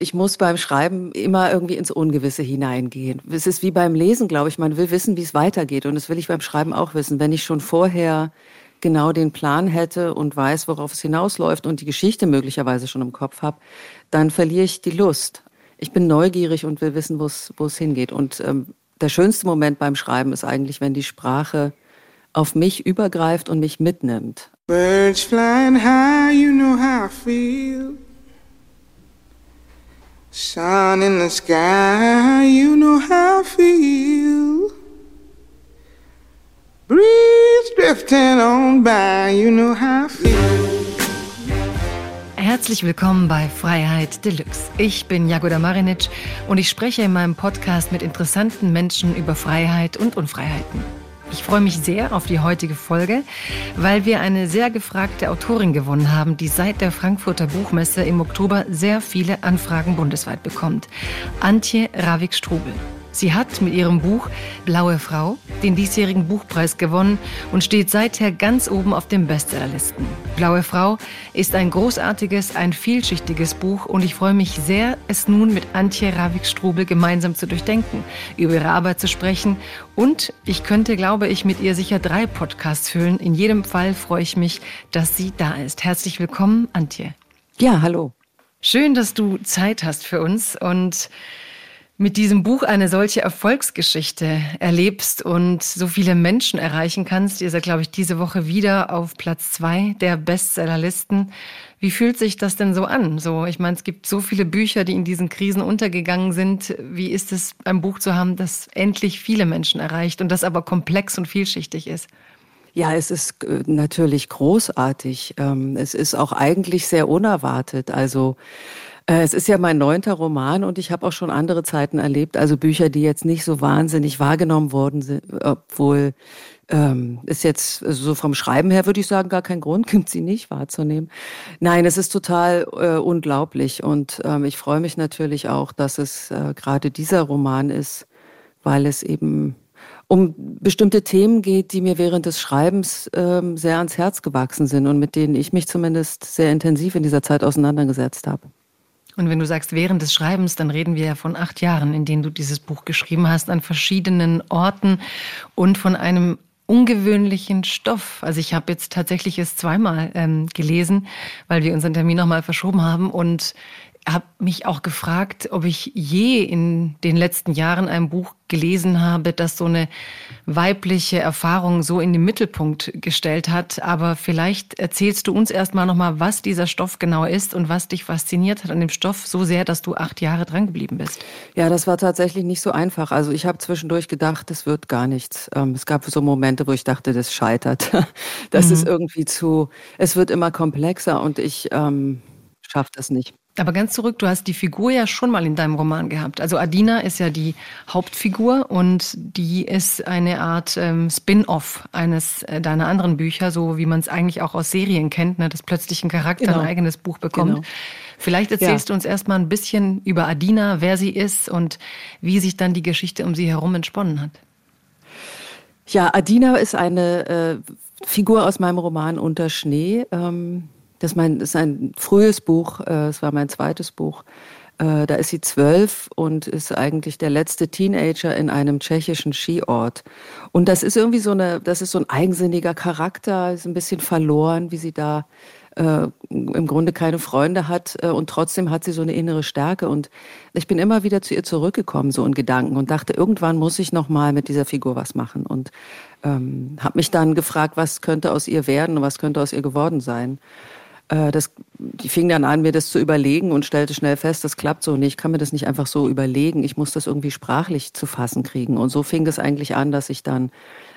Ich muss beim Schreiben immer irgendwie ins Ungewisse hineingehen. Es ist wie beim Lesen, glaube ich. Man will wissen, wie es weitergeht. Und das will ich beim Schreiben auch wissen. Wenn ich schon vorher genau den Plan hätte und weiß, worauf es hinausläuft und die Geschichte möglicherweise schon im Kopf habe, dann verliere ich die Lust. Ich bin neugierig und will wissen, wo es hingeht. Und ähm, der schönste Moment beim Schreiben ist eigentlich, wenn die Sprache auf mich übergreift und mich mitnimmt. Birds flying high, you know how I feel. Sun in the sky, you know how I feel. Breeze drifting on by, you know how I feel. Herzlich willkommen bei Freiheit Deluxe. Ich bin Jagoda Marinic und ich spreche in meinem Podcast mit interessanten Menschen über Freiheit und Unfreiheiten. Ich freue mich sehr auf die heutige Folge, weil wir eine sehr gefragte Autorin gewonnen haben, die seit der Frankfurter Buchmesse im Oktober sehr viele Anfragen bundesweit bekommt. Antje Ravik-Strubel. Sie hat mit ihrem Buch Blaue Frau den diesjährigen Buchpreis gewonnen und steht seither ganz oben auf den Bestsellerlisten. Blaue Frau ist ein großartiges, ein vielschichtiges Buch und ich freue mich sehr, es nun mit Antje Ravik-Strubel gemeinsam zu durchdenken, über ihre Arbeit zu sprechen und ich könnte, glaube ich, mit ihr sicher drei Podcasts füllen. In jedem Fall freue ich mich, dass sie da ist. Herzlich willkommen, Antje. Ja, hallo. Schön, dass du Zeit hast für uns und mit diesem Buch eine solche Erfolgsgeschichte erlebst und so viele Menschen erreichen kannst. Ihr seid, glaube ich, diese Woche wieder auf Platz zwei der Bestsellerlisten. Wie fühlt sich das denn so an? So, ich meine, es gibt so viele Bücher, die in diesen Krisen untergegangen sind. Wie ist es, ein Buch zu haben, das endlich viele Menschen erreicht und das aber komplex und vielschichtig ist? Ja, es ist äh, natürlich großartig. Ähm, es ist auch eigentlich sehr unerwartet. Also es ist ja mein neunter Roman und ich habe auch schon andere Zeiten erlebt, also Bücher, die jetzt nicht so wahnsinnig wahrgenommen worden sind, obwohl ähm, ist jetzt so vom Schreiben her würde ich sagen gar kein Grund gibt sie nicht wahrzunehmen. Nein, es ist total äh, unglaublich und ähm, ich freue mich natürlich auch, dass es äh, gerade dieser Roman ist, weil es eben um bestimmte Themen geht, die mir während des Schreibens ähm, sehr ans Herz gewachsen sind und mit denen ich mich zumindest sehr intensiv in dieser Zeit auseinandergesetzt habe. Und wenn du sagst während des Schreibens, dann reden wir ja von acht Jahren, in denen du dieses Buch geschrieben hast, an verschiedenen Orten und von einem ungewöhnlichen Stoff. Also ich habe jetzt tatsächlich es zweimal ähm, gelesen, weil wir unseren Termin nochmal verschoben haben und habe mich auch gefragt, ob ich je in den letzten Jahren ein Buch gelesen habe, das so eine weibliche Erfahrung so in den Mittelpunkt gestellt hat. Aber vielleicht erzählst du uns erstmal nochmal, was dieser Stoff genau ist und was dich fasziniert hat an dem Stoff so sehr, dass du acht Jahre dran geblieben bist. Ja, das war tatsächlich nicht so einfach. Also ich habe zwischendurch gedacht, das wird gar nichts. Ähm, es gab so Momente, wo ich dachte, das scheitert. Das mhm. ist irgendwie zu, es wird immer komplexer und ich ähm, schaffe das nicht. Aber ganz zurück, du hast die Figur ja schon mal in deinem Roman gehabt. Also Adina ist ja die Hauptfigur und die ist eine Art ähm, Spin-off eines äh, deiner anderen Bücher, so wie man es eigentlich auch aus Serien kennt, ne, dass plötzlich ein Charakter genau. ein eigenes Buch bekommt. Genau. Vielleicht erzählst ja. du uns erstmal ein bisschen über Adina, wer sie ist und wie sich dann die Geschichte um sie herum entsponnen hat. Ja, Adina ist eine äh, Figur aus meinem Roman Unter Schnee. Ähm das ist, mein, das ist ein frühes Buch, äh, es war mein zweites Buch. Äh, da ist sie zwölf und ist eigentlich der letzte Teenager in einem tschechischen Skiort. Und das ist irgendwie so eine, das ist so ein eigensinniger Charakter, ist ein bisschen verloren, wie sie da äh, im Grunde keine Freunde hat äh, und trotzdem hat sie so eine innere Stärke und ich bin immer wieder zu ihr zurückgekommen so in Gedanken und dachte irgendwann muss ich noch mal mit dieser Figur was machen und ähm, habe mich dann gefragt was könnte aus ihr werden und was könnte aus ihr geworden sein das, die fing dann an, mir das zu überlegen und stellte schnell fest, das klappt so nicht. Ich kann mir das nicht einfach so überlegen. Ich muss das irgendwie sprachlich zu fassen kriegen. Und so fing es eigentlich an, dass ich dann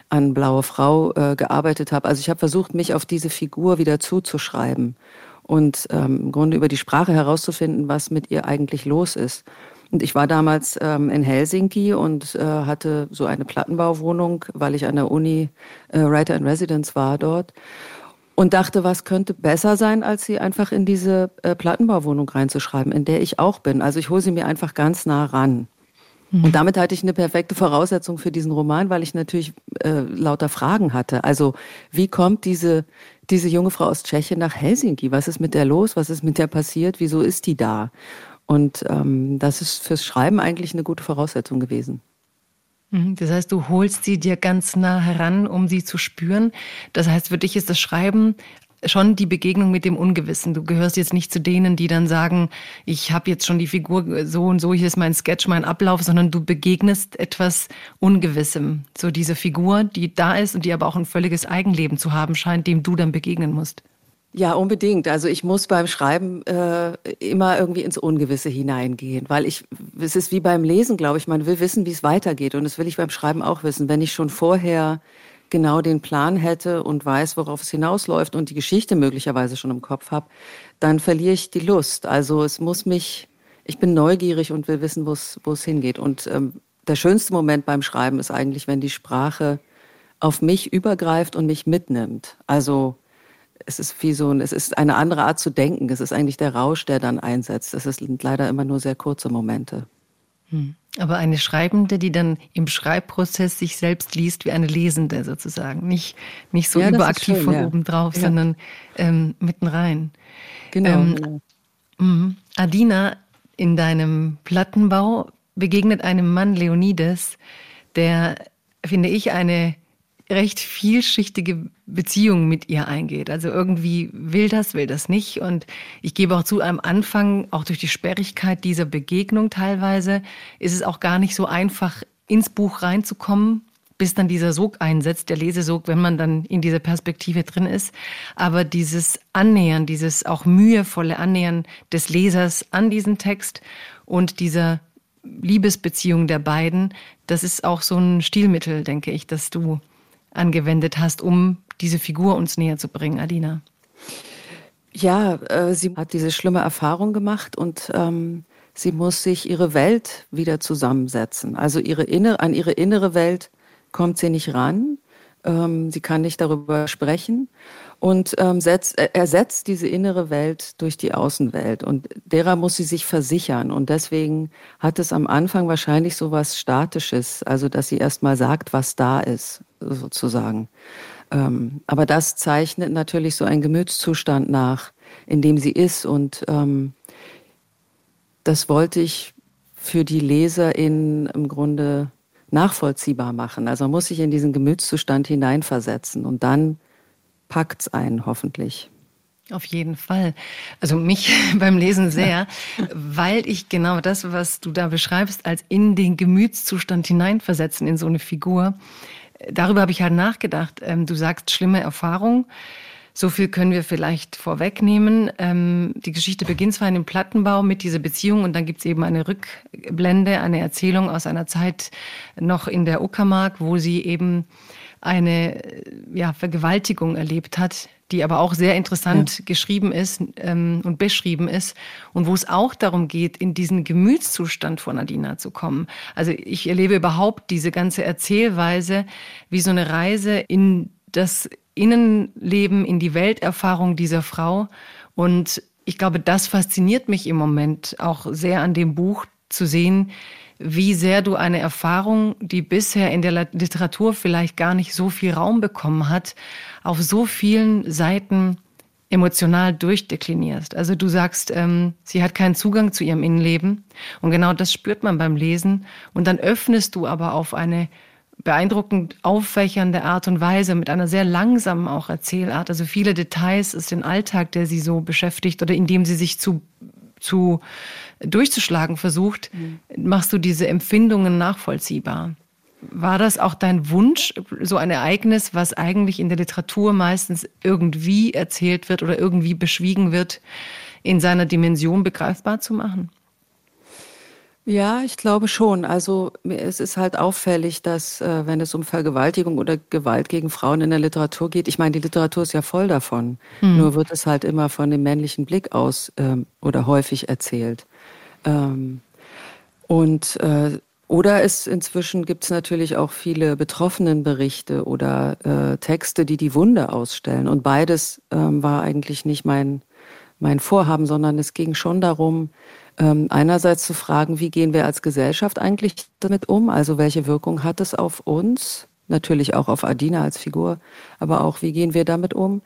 an Blaue Frau äh, gearbeitet habe. Also ich habe versucht, mich auf diese Figur wieder zuzuschreiben und ähm, im Grunde über die Sprache herauszufinden, was mit ihr eigentlich los ist. Und ich war damals ähm, in Helsinki und äh, hatte so eine Plattenbauwohnung, weil ich an der Uni äh, Writer in Residence war dort und dachte, was könnte besser sein, als sie einfach in diese äh, Plattenbauwohnung reinzuschreiben, in der ich auch bin. Also ich hole sie mir einfach ganz nah ran. Mhm. Und damit hatte ich eine perfekte Voraussetzung für diesen Roman, weil ich natürlich äh, lauter Fragen hatte. Also wie kommt diese, diese junge Frau aus Tschechien nach Helsinki? Was ist mit der los? Was ist mit der passiert? Wieso ist die da? Und ähm, das ist fürs Schreiben eigentlich eine gute Voraussetzung gewesen. Mhm, das heißt, du holst sie dir ganz nah heran, um sie zu spüren. Das heißt, für dich ist das Schreiben schon die Begegnung mit dem Ungewissen. Du gehörst jetzt nicht zu denen, die dann sagen, ich habe jetzt schon die Figur so und so, hier ist mein Sketch, mein Ablauf, sondern du begegnest etwas Ungewissem. So diese Figur, die da ist und die aber auch ein völliges Eigenleben zu haben scheint, dem du dann begegnen musst. Ja, unbedingt. Also ich muss beim Schreiben äh, immer irgendwie ins Ungewisse hineingehen, weil ich, es ist wie beim Lesen, glaube ich, man will wissen, wie es weitergeht. Und das will ich beim Schreiben auch wissen. Wenn ich schon vorher genau den Plan hätte und weiß, worauf es hinausläuft und die Geschichte möglicherweise schon im Kopf habe, dann verliere ich die Lust. Also es muss mich, ich bin neugierig und will wissen, wo es hingeht. Und ähm, der schönste Moment beim Schreiben ist eigentlich, wenn die Sprache auf mich übergreift und mich mitnimmt. Also es ist wie so ein, es ist eine andere Art zu denken. Es ist eigentlich der Rausch, der dann einsetzt. Es sind leider immer nur sehr kurze Momente. Hm. Aber eine Schreibende, die dann im Schreibprozess sich selbst liest wie eine Lesende sozusagen. Nicht, nicht so ja, überaktiv schön, von ja. oben drauf, ja. sondern ähm, mitten rein. Genau. Ähm, genau. Mh. Adina, in deinem Plattenbau begegnet einem Mann Leonides, der, finde ich, eine recht vielschichtige Beziehung mit ihr eingeht. Also irgendwie will das, will das nicht. Und ich gebe auch zu, am Anfang, auch durch die Sperrigkeit dieser Begegnung teilweise, ist es auch gar nicht so einfach, ins Buch reinzukommen, bis dann dieser Sog einsetzt, der Lesesog, wenn man dann in dieser Perspektive drin ist. Aber dieses Annähern, dieses auch mühevolle Annähern des Lesers an diesen Text und dieser Liebesbeziehung der beiden, das ist auch so ein Stilmittel, denke ich, dass du angewendet hast, um diese Figur uns näher zu bringen, Adina? Ja, äh, sie hat diese schlimme Erfahrung gemacht und ähm, sie muss sich ihre Welt wieder zusammensetzen. Also ihre innere, an ihre innere Welt kommt sie nicht ran. Ähm, sie kann nicht darüber sprechen und ähm, setzt, äh, ersetzt diese innere Welt durch die Außenwelt. Und derer muss sie sich versichern. Und deswegen hat es am Anfang wahrscheinlich so was Statisches, also dass sie erst mal sagt, was da ist sozusagen. Ähm, aber das zeichnet natürlich so einen Gemütszustand nach, in dem sie ist. Und ähm, das wollte ich für die LeserInnen im Grunde nachvollziehbar machen. Also man muss sich in diesen Gemütszustand hineinversetzen und dann packt es einen hoffentlich. Auf jeden Fall. Also mich beim Lesen sehr, weil ich genau das, was du da beschreibst, als in den Gemütszustand hineinversetzen in so eine Figur, darüber habe ich halt nachgedacht. Ähm, du sagst schlimme Erfahrung. So viel können wir vielleicht vorwegnehmen. Ähm, die Geschichte beginnt zwar in dem Plattenbau mit dieser Beziehung und dann gibt es eben eine Rückblende, eine Erzählung aus einer Zeit noch in der Uckermark, wo sie eben eine ja, Vergewaltigung erlebt hat, die aber auch sehr interessant ja. geschrieben ist ähm, und beschrieben ist und wo es auch darum geht, in diesen Gemütszustand von Adina zu kommen. Also ich erlebe überhaupt diese ganze Erzählweise wie so eine Reise in das Innenleben, in die Welterfahrung dieser Frau. Und ich glaube, das fasziniert mich im Moment auch sehr an dem Buch zu sehen, wie sehr du eine Erfahrung, die bisher in der Literatur vielleicht gar nicht so viel Raum bekommen hat, auf so vielen Seiten emotional durchdeklinierst. Also du sagst, ähm, sie hat keinen Zugang zu ihrem Innenleben und genau das spürt man beim Lesen und dann öffnest du aber auf eine beeindruckend auffächernde Art und Weise mit einer sehr langsamen auch Erzählart. Also viele Details ist den Alltag, der sie so beschäftigt oder in dem sie sich zu zu durchzuschlagen versucht, mhm. machst du diese Empfindungen nachvollziehbar. War das auch dein Wunsch, so ein Ereignis, was eigentlich in der Literatur meistens irgendwie erzählt wird oder irgendwie beschwiegen wird, in seiner Dimension begreifbar zu machen? Ja, ich glaube schon. Also es ist halt auffällig, dass äh, wenn es um Vergewaltigung oder Gewalt gegen Frauen in der Literatur geht, ich meine, die Literatur ist ja voll davon. Mhm. Nur wird es halt immer von dem männlichen Blick aus ähm, oder häufig erzählt. Ähm, und äh, oder es inzwischen gibt es natürlich auch viele Betroffenenberichte oder äh, Texte, die die Wunde ausstellen. Und beides ähm, war eigentlich nicht mein mein Vorhaben, sondern es ging schon darum, ähm, einerseits zu fragen, wie gehen wir als Gesellschaft eigentlich damit um? Also welche Wirkung hat es auf uns? Natürlich auch auf Adina als Figur, aber auch wie gehen wir damit um?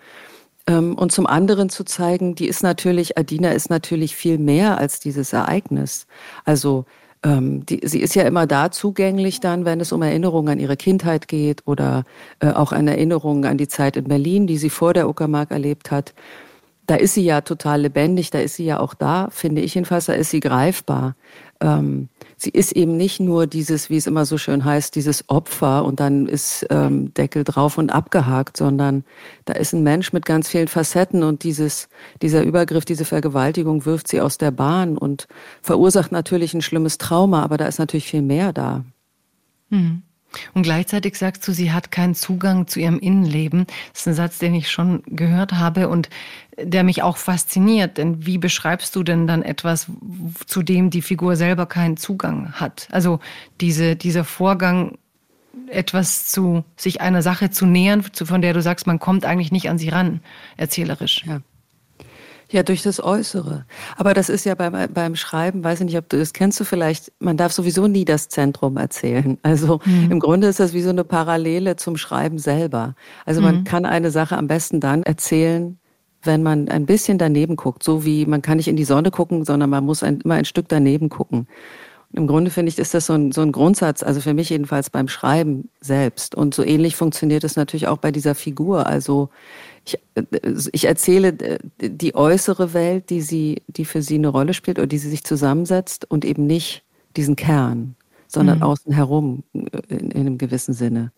Ähm, und zum anderen zu zeigen, die ist natürlich, Adina ist natürlich viel mehr als dieses Ereignis. Also ähm, die, sie ist ja immer da zugänglich dann, wenn es um Erinnerungen an ihre Kindheit geht oder äh, auch an Erinnerungen an die Zeit in Berlin, die sie vor der Uckermark erlebt hat. Da ist sie ja total lebendig, da ist sie ja auch da, finde ich jedenfalls, da ist sie greifbar. Ähm, sie ist eben nicht nur dieses, wie es immer so schön heißt, dieses Opfer und dann ist ähm, Deckel drauf und abgehakt, sondern da ist ein Mensch mit ganz vielen Facetten und dieses, dieser Übergriff, diese Vergewaltigung wirft sie aus der Bahn und verursacht natürlich ein schlimmes Trauma, aber da ist natürlich viel mehr da. Mhm. Und gleichzeitig sagst du, sie hat keinen Zugang zu ihrem Innenleben. Das ist ein Satz, den ich schon gehört habe und der mich auch fasziniert. Denn wie beschreibst du denn dann etwas, zu dem die Figur selber keinen Zugang hat? Also diese, dieser Vorgang, etwas zu, sich einer Sache zu nähern, von der du sagst, man kommt eigentlich nicht an sie ran, erzählerisch. Ja. Ja, durch das Äußere. Aber das ist ja beim, beim Schreiben, weiß ich nicht, ob du das kennst du vielleicht, man darf sowieso nie das Zentrum erzählen. Also mhm. im Grunde ist das wie so eine Parallele zum Schreiben selber. Also man mhm. kann eine Sache am besten dann erzählen, wenn man ein bisschen daneben guckt. So wie man kann nicht in die Sonne gucken, sondern man muss ein, immer ein Stück daneben gucken. Im Grunde finde ich, ist das so ein, so ein Grundsatz, also für mich jedenfalls beim Schreiben selbst. Und so ähnlich funktioniert es natürlich auch bei dieser Figur. Also ich, ich erzähle äh, die äußere Welt, die sie, die für sie eine Rolle spielt oder die sie sich zusammensetzt und eben nicht diesen Kern, sondern mhm. außen herum in, in einem gewissen Sinne.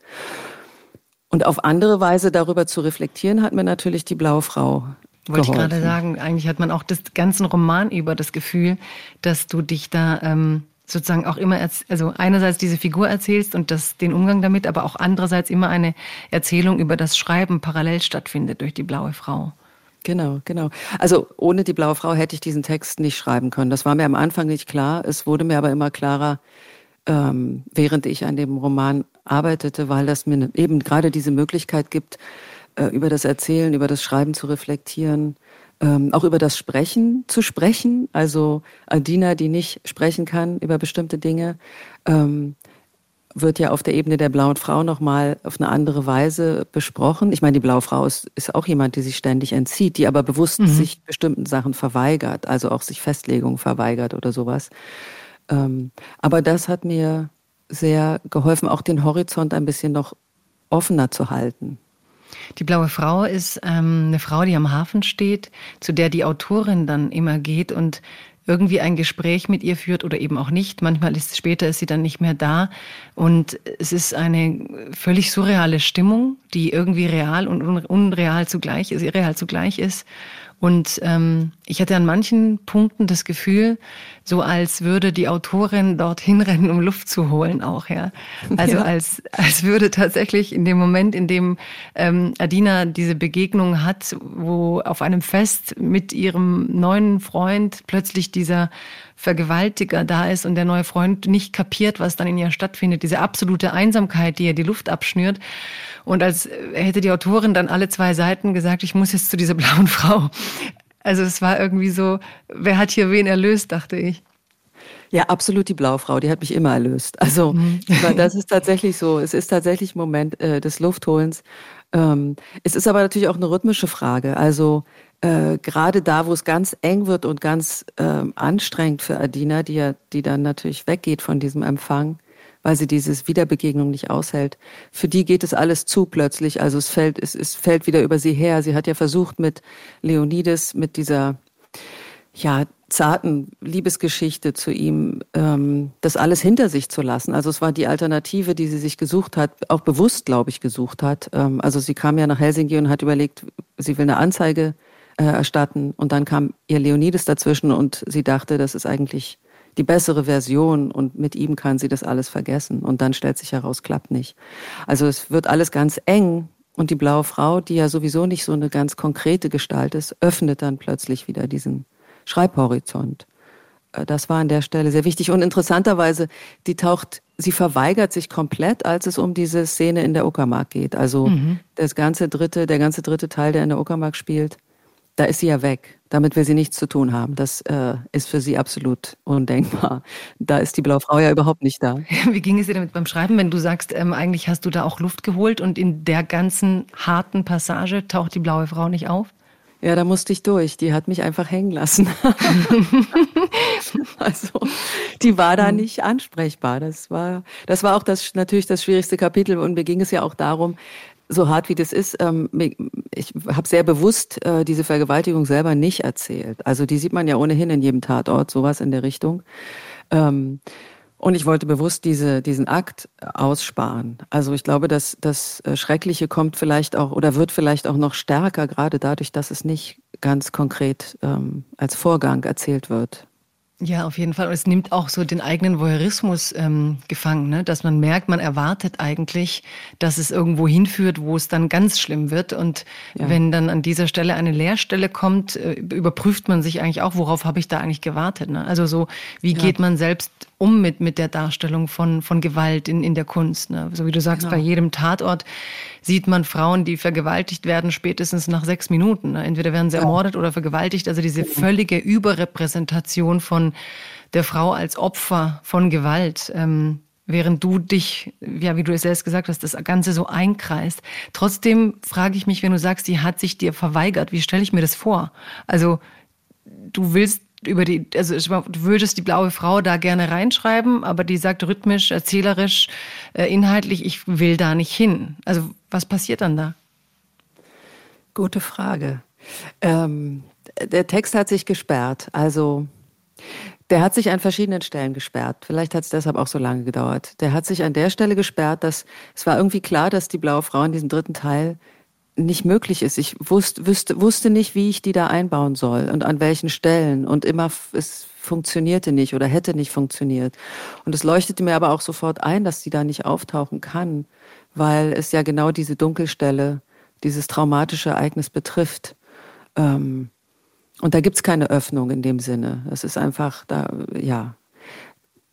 Und auf andere Weise darüber zu reflektieren, hat mir natürlich die Blaue Frau wollte ich gerade sagen, eigentlich hat man auch das ganzen Roman über das Gefühl, dass du dich da ähm, sozusagen auch immer, also einerseits diese Figur erzählst und das, den Umgang damit, aber auch andererseits immer eine Erzählung über das Schreiben parallel stattfindet durch die blaue Frau. Genau, genau. Also ohne die blaue Frau hätte ich diesen Text nicht schreiben können. Das war mir am Anfang nicht klar. Es wurde mir aber immer klarer, ähm, während ich an dem Roman arbeitete, weil das mir eben gerade diese Möglichkeit gibt, äh, über das Erzählen, über das Schreiben zu reflektieren ähm, auch über das Sprechen zu sprechen. Also Adina, die nicht sprechen kann über bestimmte Dinge, ähm, wird ja auf der Ebene der blauen Frau nochmal auf eine andere Weise besprochen. Ich meine, die blaue Frau ist, ist auch jemand, die sich ständig entzieht, die aber bewusst mhm. sich bestimmten Sachen verweigert, also auch sich Festlegungen verweigert oder sowas. Ähm, aber das hat mir sehr geholfen, auch den Horizont ein bisschen noch offener zu halten. Die blaue Frau ist ähm, eine Frau, die am Hafen steht, zu der die Autorin dann immer geht und irgendwie ein Gespräch mit ihr führt oder eben auch nicht. Manchmal ist später ist sie dann nicht mehr da und es ist eine völlig surreale Stimmung, die irgendwie real und unreal zugleich ist, irreal zugleich ist und ähm, ich hatte an manchen Punkten das Gefühl, so als würde die Autorin dorthin rennen, um Luft zu holen, auch ja. Also ja. als als würde tatsächlich in dem Moment, in dem ähm, Adina diese Begegnung hat, wo auf einem Fest mit ihrem neuen Freund plötzlich dieser Vergewaltiger da ist und der neue Freund nicht kapiert, was dann in ihr stattfindet, diese absolute Einsamkeit, die ihr die Luft abschnürt. Und als hätte die Autorin dann alle zwei Seiten gesagt, ich muss jetzt zu dieser blauen Frau. Also es war irgendwie so, wer hat hier wen erlöst, dachte ich. Ja, absolut die Blaufrau, die hat mich immer erlöst. Also mhm. das ist tatsächlich so. Es ist tatsächlich ein Moment äh, des Luftholens. Ähm, es ist aber natürlich auch eine rhythmische Frage. Also äh, gerade da, wo es ganz eng wird und ganz äh, anstrengend für Adina, die ja, die dann natürlich weggeht von diesem Empfang, weil sie dieses Wiederbegegnung nicht aushält. Für die geht es alles zu plötzlich. Also es fällt, es, es fällt wieder über sie her. Sie hat ja versucht mit Leonides, mit dieser ja, zarten Liebesgeschichte zu ihm, ähm, das alles hinter sich zu lassen. Also es war die Alternative, die sie sich gesucht hat, auch bewusst, glaube ich, gesucht hat. Ähm, also sie kam ja nach Helsinki und hat überlegt, sie will eine Anzeige äh, erstatten. Und dann kam ihr Leonides dazwischen und sie dachte, das ist eigentlich die bessere Version und mit ihm kann sie das alles vergessen. Und dann stellt sich heraus, klappt nicht. Also es wird alles ganz eng und die blaue Frau, die ja sowieso nicht so eine ganz konkrete Gestalt ist, öffnet dann plötzlich wieder diesen Schreibhorizont. Äh, das war an der Stelle sehr wichtig. Und interessanterweise, die taucht, sie verweigert sich komplett, als es um diese Szene in der Uckermark geht. Also mhm. das ganze dritte, der ganze dritte Teil, der in der Uckermark spielt, da ist sie ja weg. Damit will sie nichts zu tun haben. Das äh, ist für sie absolut undenkbar. Da ist die blaue Frau ja überhaupt nicht da. Wie ging es dir damit beim Schreiben, wenn du sagst, ähm, eigentlich hast du da auch Luft geholt und in der ganzen harten Passage taucht die blaue Frau nicht auf? Ja, da musste ich durch. Die hat mich einfach hängen lassen. also, die war da hm. nicht ansprechbar. Das war, das war auch das, natürlich das schwierigste Kapitel. Und mir ging es ja auch darum, so hart wie das ist, ähm, ich habe sehr bewusst äh, diese Vergewaltigung selber nicht erzählt. Also die sieht man ja ohnehin in jedem Tatort, sowas in der Richtung. Ähm, und ich wollte bewusst diese, diesen Akt aussparen. Also ich glaube, dass das äh, Schreckliche kommt vielleicht auch oder wird vielleicht auch noch stärker, gerade dadurch, dass es nicht ganz konkret ähm, als Vorgang erzählt wird. Ja, auf jeden Fall. Und es nimmt auch so den eigenen Voyeurismus ähm, gefangen, ne? dass man merkt, man erwartet eigentlich, dass es irgendwo hinführt, wo es dann ganz schlimm wird. Und ja. wenn dann an dieser Stelle eine Leerstelle kommt, äh, überprüft man sich eigentlich auch, worauf habe ich da eigentlich gewartet. Ne? Also so, wie ja. geht man selbst um mit, mit der Darstellung von, von Gewalt in, in der Kunst? Ne? So wie du sagst, genau. bei jedem Tatort sieht man Frauen, die vergewaltigt werden, spätestens nach sechs Minuten. Ne? Entweder werden sie ermordet oder vergewaltigt. Also diese völlige Überrepräsentation von der Frau als Opfer von Gewalt. Ähm, während du dich, ja, wie du es selbst gesagt hast, das Ganze so einkreist. Trotzdem frage ich mich, wenn du sagst, sie hat sich dir verweigert, wie stelle ich mir das vor? Also, du willst über die, also du würdest die blaue Frau da gerne reinschreiben, aber die sagt rhythmisch, erzählerisch, äh, inhaltlich, ich will da nicht hin. Also was passiert dann da? Gute Frage. Ähm, der Text hat sich gesperrt. Also der hat sich an verschiedenen Stellen gesperrt. Vielleicht hat es deshalb auch so lange gedauert. Der hat sich an der Stelle gesperrt, dass es war irgendwie klar, dass die blaue Frau in diesem dritten Teil nicht möglich ist. Ich wusste, wusste, wusste nicht, wie ich die da einbauen soll und an welchen Stellen. Und immer, es funktionierte nicht oder hätte nicht funktioniert. Und es leuchtete mir aber auch sofort ein, dass die da nicht auftauchen kann, weil es ja genau diese Dunkelstelle, dieses traumatische Ereignis betrifft. Ähm, und da gibt's keine Öffnung in dem Sinne. Es ist einfach da, ja.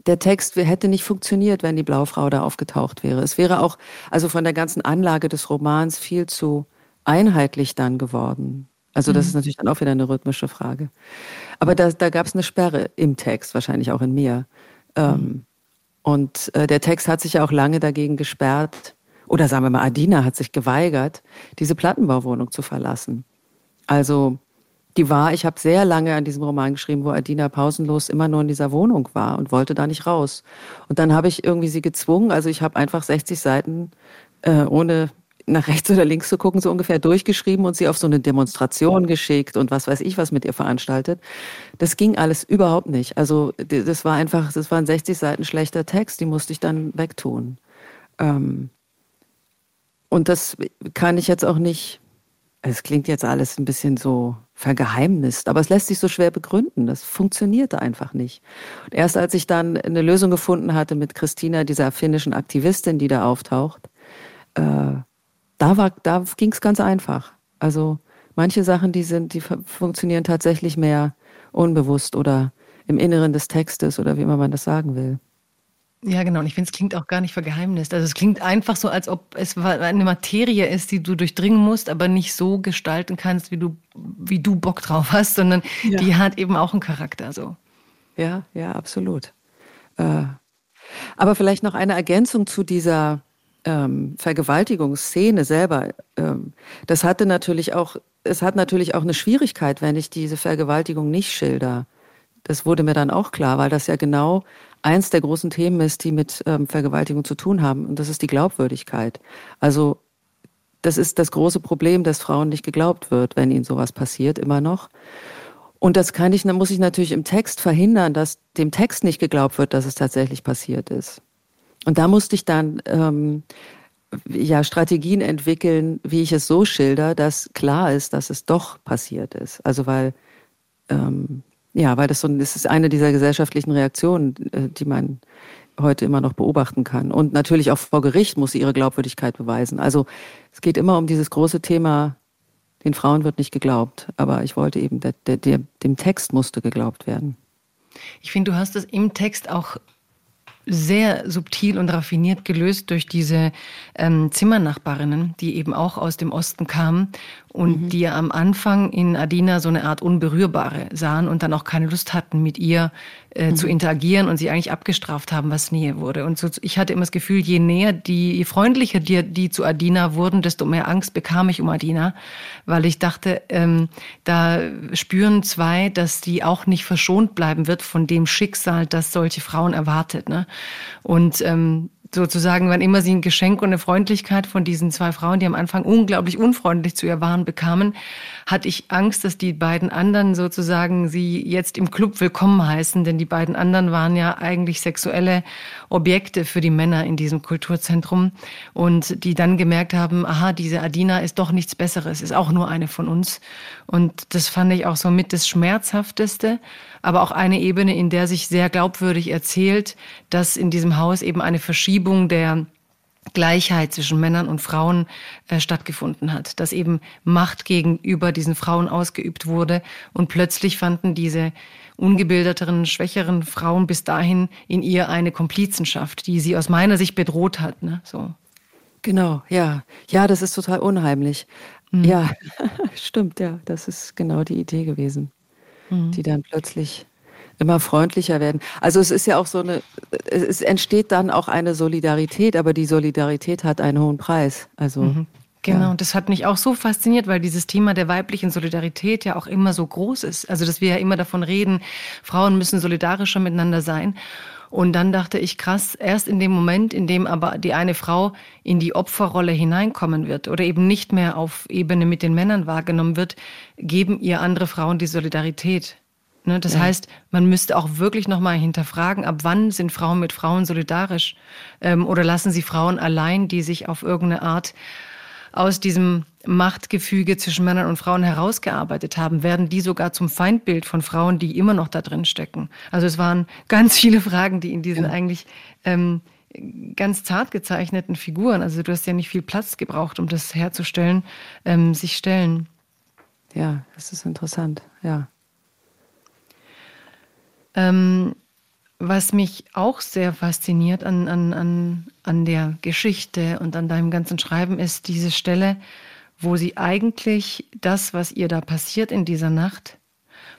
Der Text hätte nicht funktioniert, wenn die Blaufrau da aufgetaucht wäre. Es wäre auch, also von der ganzen Anlage des Romans viel zu einheitlich dann geworden. Also das mhm. ist natürlich dann auch wieder eine rhythmische Frage. Aber da, da gab es eine Sperre im Text, wahrscheinlich auch in mir. Ähm, mhm. und äh, der Text hat sich ja auch lange dagegen gesperrt, oder sagen wir mal, Adina hat sich geweigert, diese Plattenbauwohnung zu verlassen. Also die war, ich habe sehr lange an diesem Roman geschrieben, wo Adina pausenlos immer nur in dieser Wohnung war und wollte da nicht raus. Und dann habe ich irgendwie sie gezwungen, also ich habe einfach 60 Seiten äh, ohne nach rechts oder links zu gucken, so ungefähr durchgeschrieben und sie auf so eine Demonstration geschickt und was weiß ich was mit ihr veranstaltet. Das ging alles überhaupt nicht. Also das war einfach, das war ein 60 Seiten schlechter Text, die musste ich dann wegtun. Ähm und das kann ich jetzt auch nicht, es klingt jetzt alles ein bisschen so vergeheimnist, aber es lässt sich so schwer begründen. Das funktionierte einfach nicht. Und erst als ich dann eine Lösung gefunden hatte mit Christina, dieser finnischen Aktivistin, die da auftaucht, äh, da, war, da ging es ganz einfach. Also manche Sachen, die sind, die funktionieren tatsächlich mehr unbewusst oder im Inneren des Textes oder wie immer man das sagen will. Ja, genau. Und ich finde, es klingt auch gar nicht vergeheimnisst. Also es klingt einfach so, als ob es eine Materie ist, die du durchdringen musst, aber nicht so gestalten kannst, wie du, wie du Bock drauf hast, sondern ja. die hat eben auch einen Charakter. So. Ja, ja, absolut. Äh, aber vielleicht noch eine Ergänzung zu dieser ähm, Vergewaltigungsszene selber, ähm, das hatte natürlich auch, es hat natürlich auch eine Schwierigkeit, wenn ich diese Vergewaltigung nicht schilder. Das wurde mir dann auch klar, weil das ja genau eins der großen Themen ist, die mit ähm, Vergewaltigung zu tun haben. Und das ist die Glaubwürdigkeit. Also das ist das große Problem, dass Frauen nicht geglaubt wird, wenn ihnen sowas passiert, immer noch. Und das kann ich, dann muss ich natürlich im Text verhindern, dass dem Text nicht geglaubt wird, dass es tatsächlich passiert ist. Und da musste ich dann ähm, ja Strategien entwickeln, wie ich es so schilder, dass klar ist, dass es doch passiert ist. Also weil ähm, ja, weil das so das ist eine dieser gesellschaftlichen Reaktionen, äh, die man heute immer noch beobachten kann. Und natürlich auch vor Gericht muss sie ihre Glaubwürdigkeit beweisen. Also es geht immer um dieses große Thema, den Frauen wird nicht geglaubt. Aber ich wollte eben, der, der, dem Text musste geglaubt werden. Ich finde, du hast es im Text auch sehr subtil und raffiniert gelöst durch diese ähm, Zimmernachbarinnen, die eben auch aus dem Osten kamen und mhm. die am Anfang in Adina so eine Art Unberührbare sahen und dann auch keine Lust hatten, mit ihr äh, mhm. zu interagieren und sie eigentlich abgestraft haben, was Nähe wurde. Und so, ich hatte immer das Gefühl, je näher die, je freundlicher die, die zu Adina wurden, desto mehr Angst bekam ich um Adina, weil ich dachte, ähm, da spüren zwei, dass die auch nicht verschont bleiben wird von dem Schicksal, das solche Frauen erwartet. Ne? Und ähm, sozusagen, wann immer sie ein Geschenk und eine Freundlichkeit von diesen zwei Frauen, die am Anfang unglaublich unfreundlich zu ihr waren, bekamen, hatte ich Angst, dass die beiden anderen sozusagen sie jetzt im Club willkommen heißen, denn die beiden anderen waren ja eigentlich sexuelle Objekte für die Männer in diesem Kulturzentrum. Und die dann gemerkt haben, aha, diese Adina ist doch nichts Besseres, ist auch nur eine von uns. Und das fand ich auch so mit das Schmerzhafteste, aber auch eine Ebene, in der sich sehr glaubwürdig erzählt, dass in diesem Haus eben eine Verschiebung der Gleichheit zwischen Männern und Frauen äh, stattgefunden hat, dass eben Macht gegenüber diesen Frauen ausgeübt wurde und plötzlich fanden diese ungebildeteren, schwächeren Frauen bis dahin in ihr eine Komplizenschaft, die sie aus meiner Sicht bedroht hat. Ne? So. Genau, ja. Ja, das ist total unheimlich. Mhm. Ja, stimmt, ja. Das ist genau die Idee gewesen, mhm. die dann plötzlich immer freundlicher werden. Also es ist ja auch so eine, es entsteht dann auch eine Solidarität, aber die Solidarität hat einen hohen Preis. Also mhm. Genau, und das hat mich auch so fasziniert, weil dieses Thema der weiblichen Solidarität ja auch immer so groß ist. Also, dass wir ja immer davon reden, Frauen müssen solidarischer miteinander sein. Und dann dachte ich, krass, erst in dem Moment, in dem aber die eine Frau in die Opferrolle hineinkommen wird oder eben nicht mehr auf Ebene mit den Männern wahrgenommen wird, geben ihr andere Frauen die Solidarität. Ne? Das ja. heißt, man müsste auch wirklich nochmal hinterfragen, ab wann sind Frauen mit Frauen solidarisch? Ähm, oder lassen sie Frauen allein, die sich auf irgendeine Art aus diesem Machtgefüge zwischen Männern und Frauen herausgearbeitet haben, werden die sogar zum Feindbild von Frauen, die immer noch da drin stecken. Also es waren ganz viele Fragen, die in diesen ja. eigentlich ähm, ganz zart gezeichneten Figuren, also du hast ja nicht viel Platz gebraucht, um das herzustellen, ähm, sich stellen. Ja, das ist interessant, ja. Ähm, was mich auch sehr fasziniert an, an, an, an der Geschichte und an deinem ganzen Schreiben ist diese Stelle, wo sie eigentlich das, was ihr da passiert in dieser Nacht,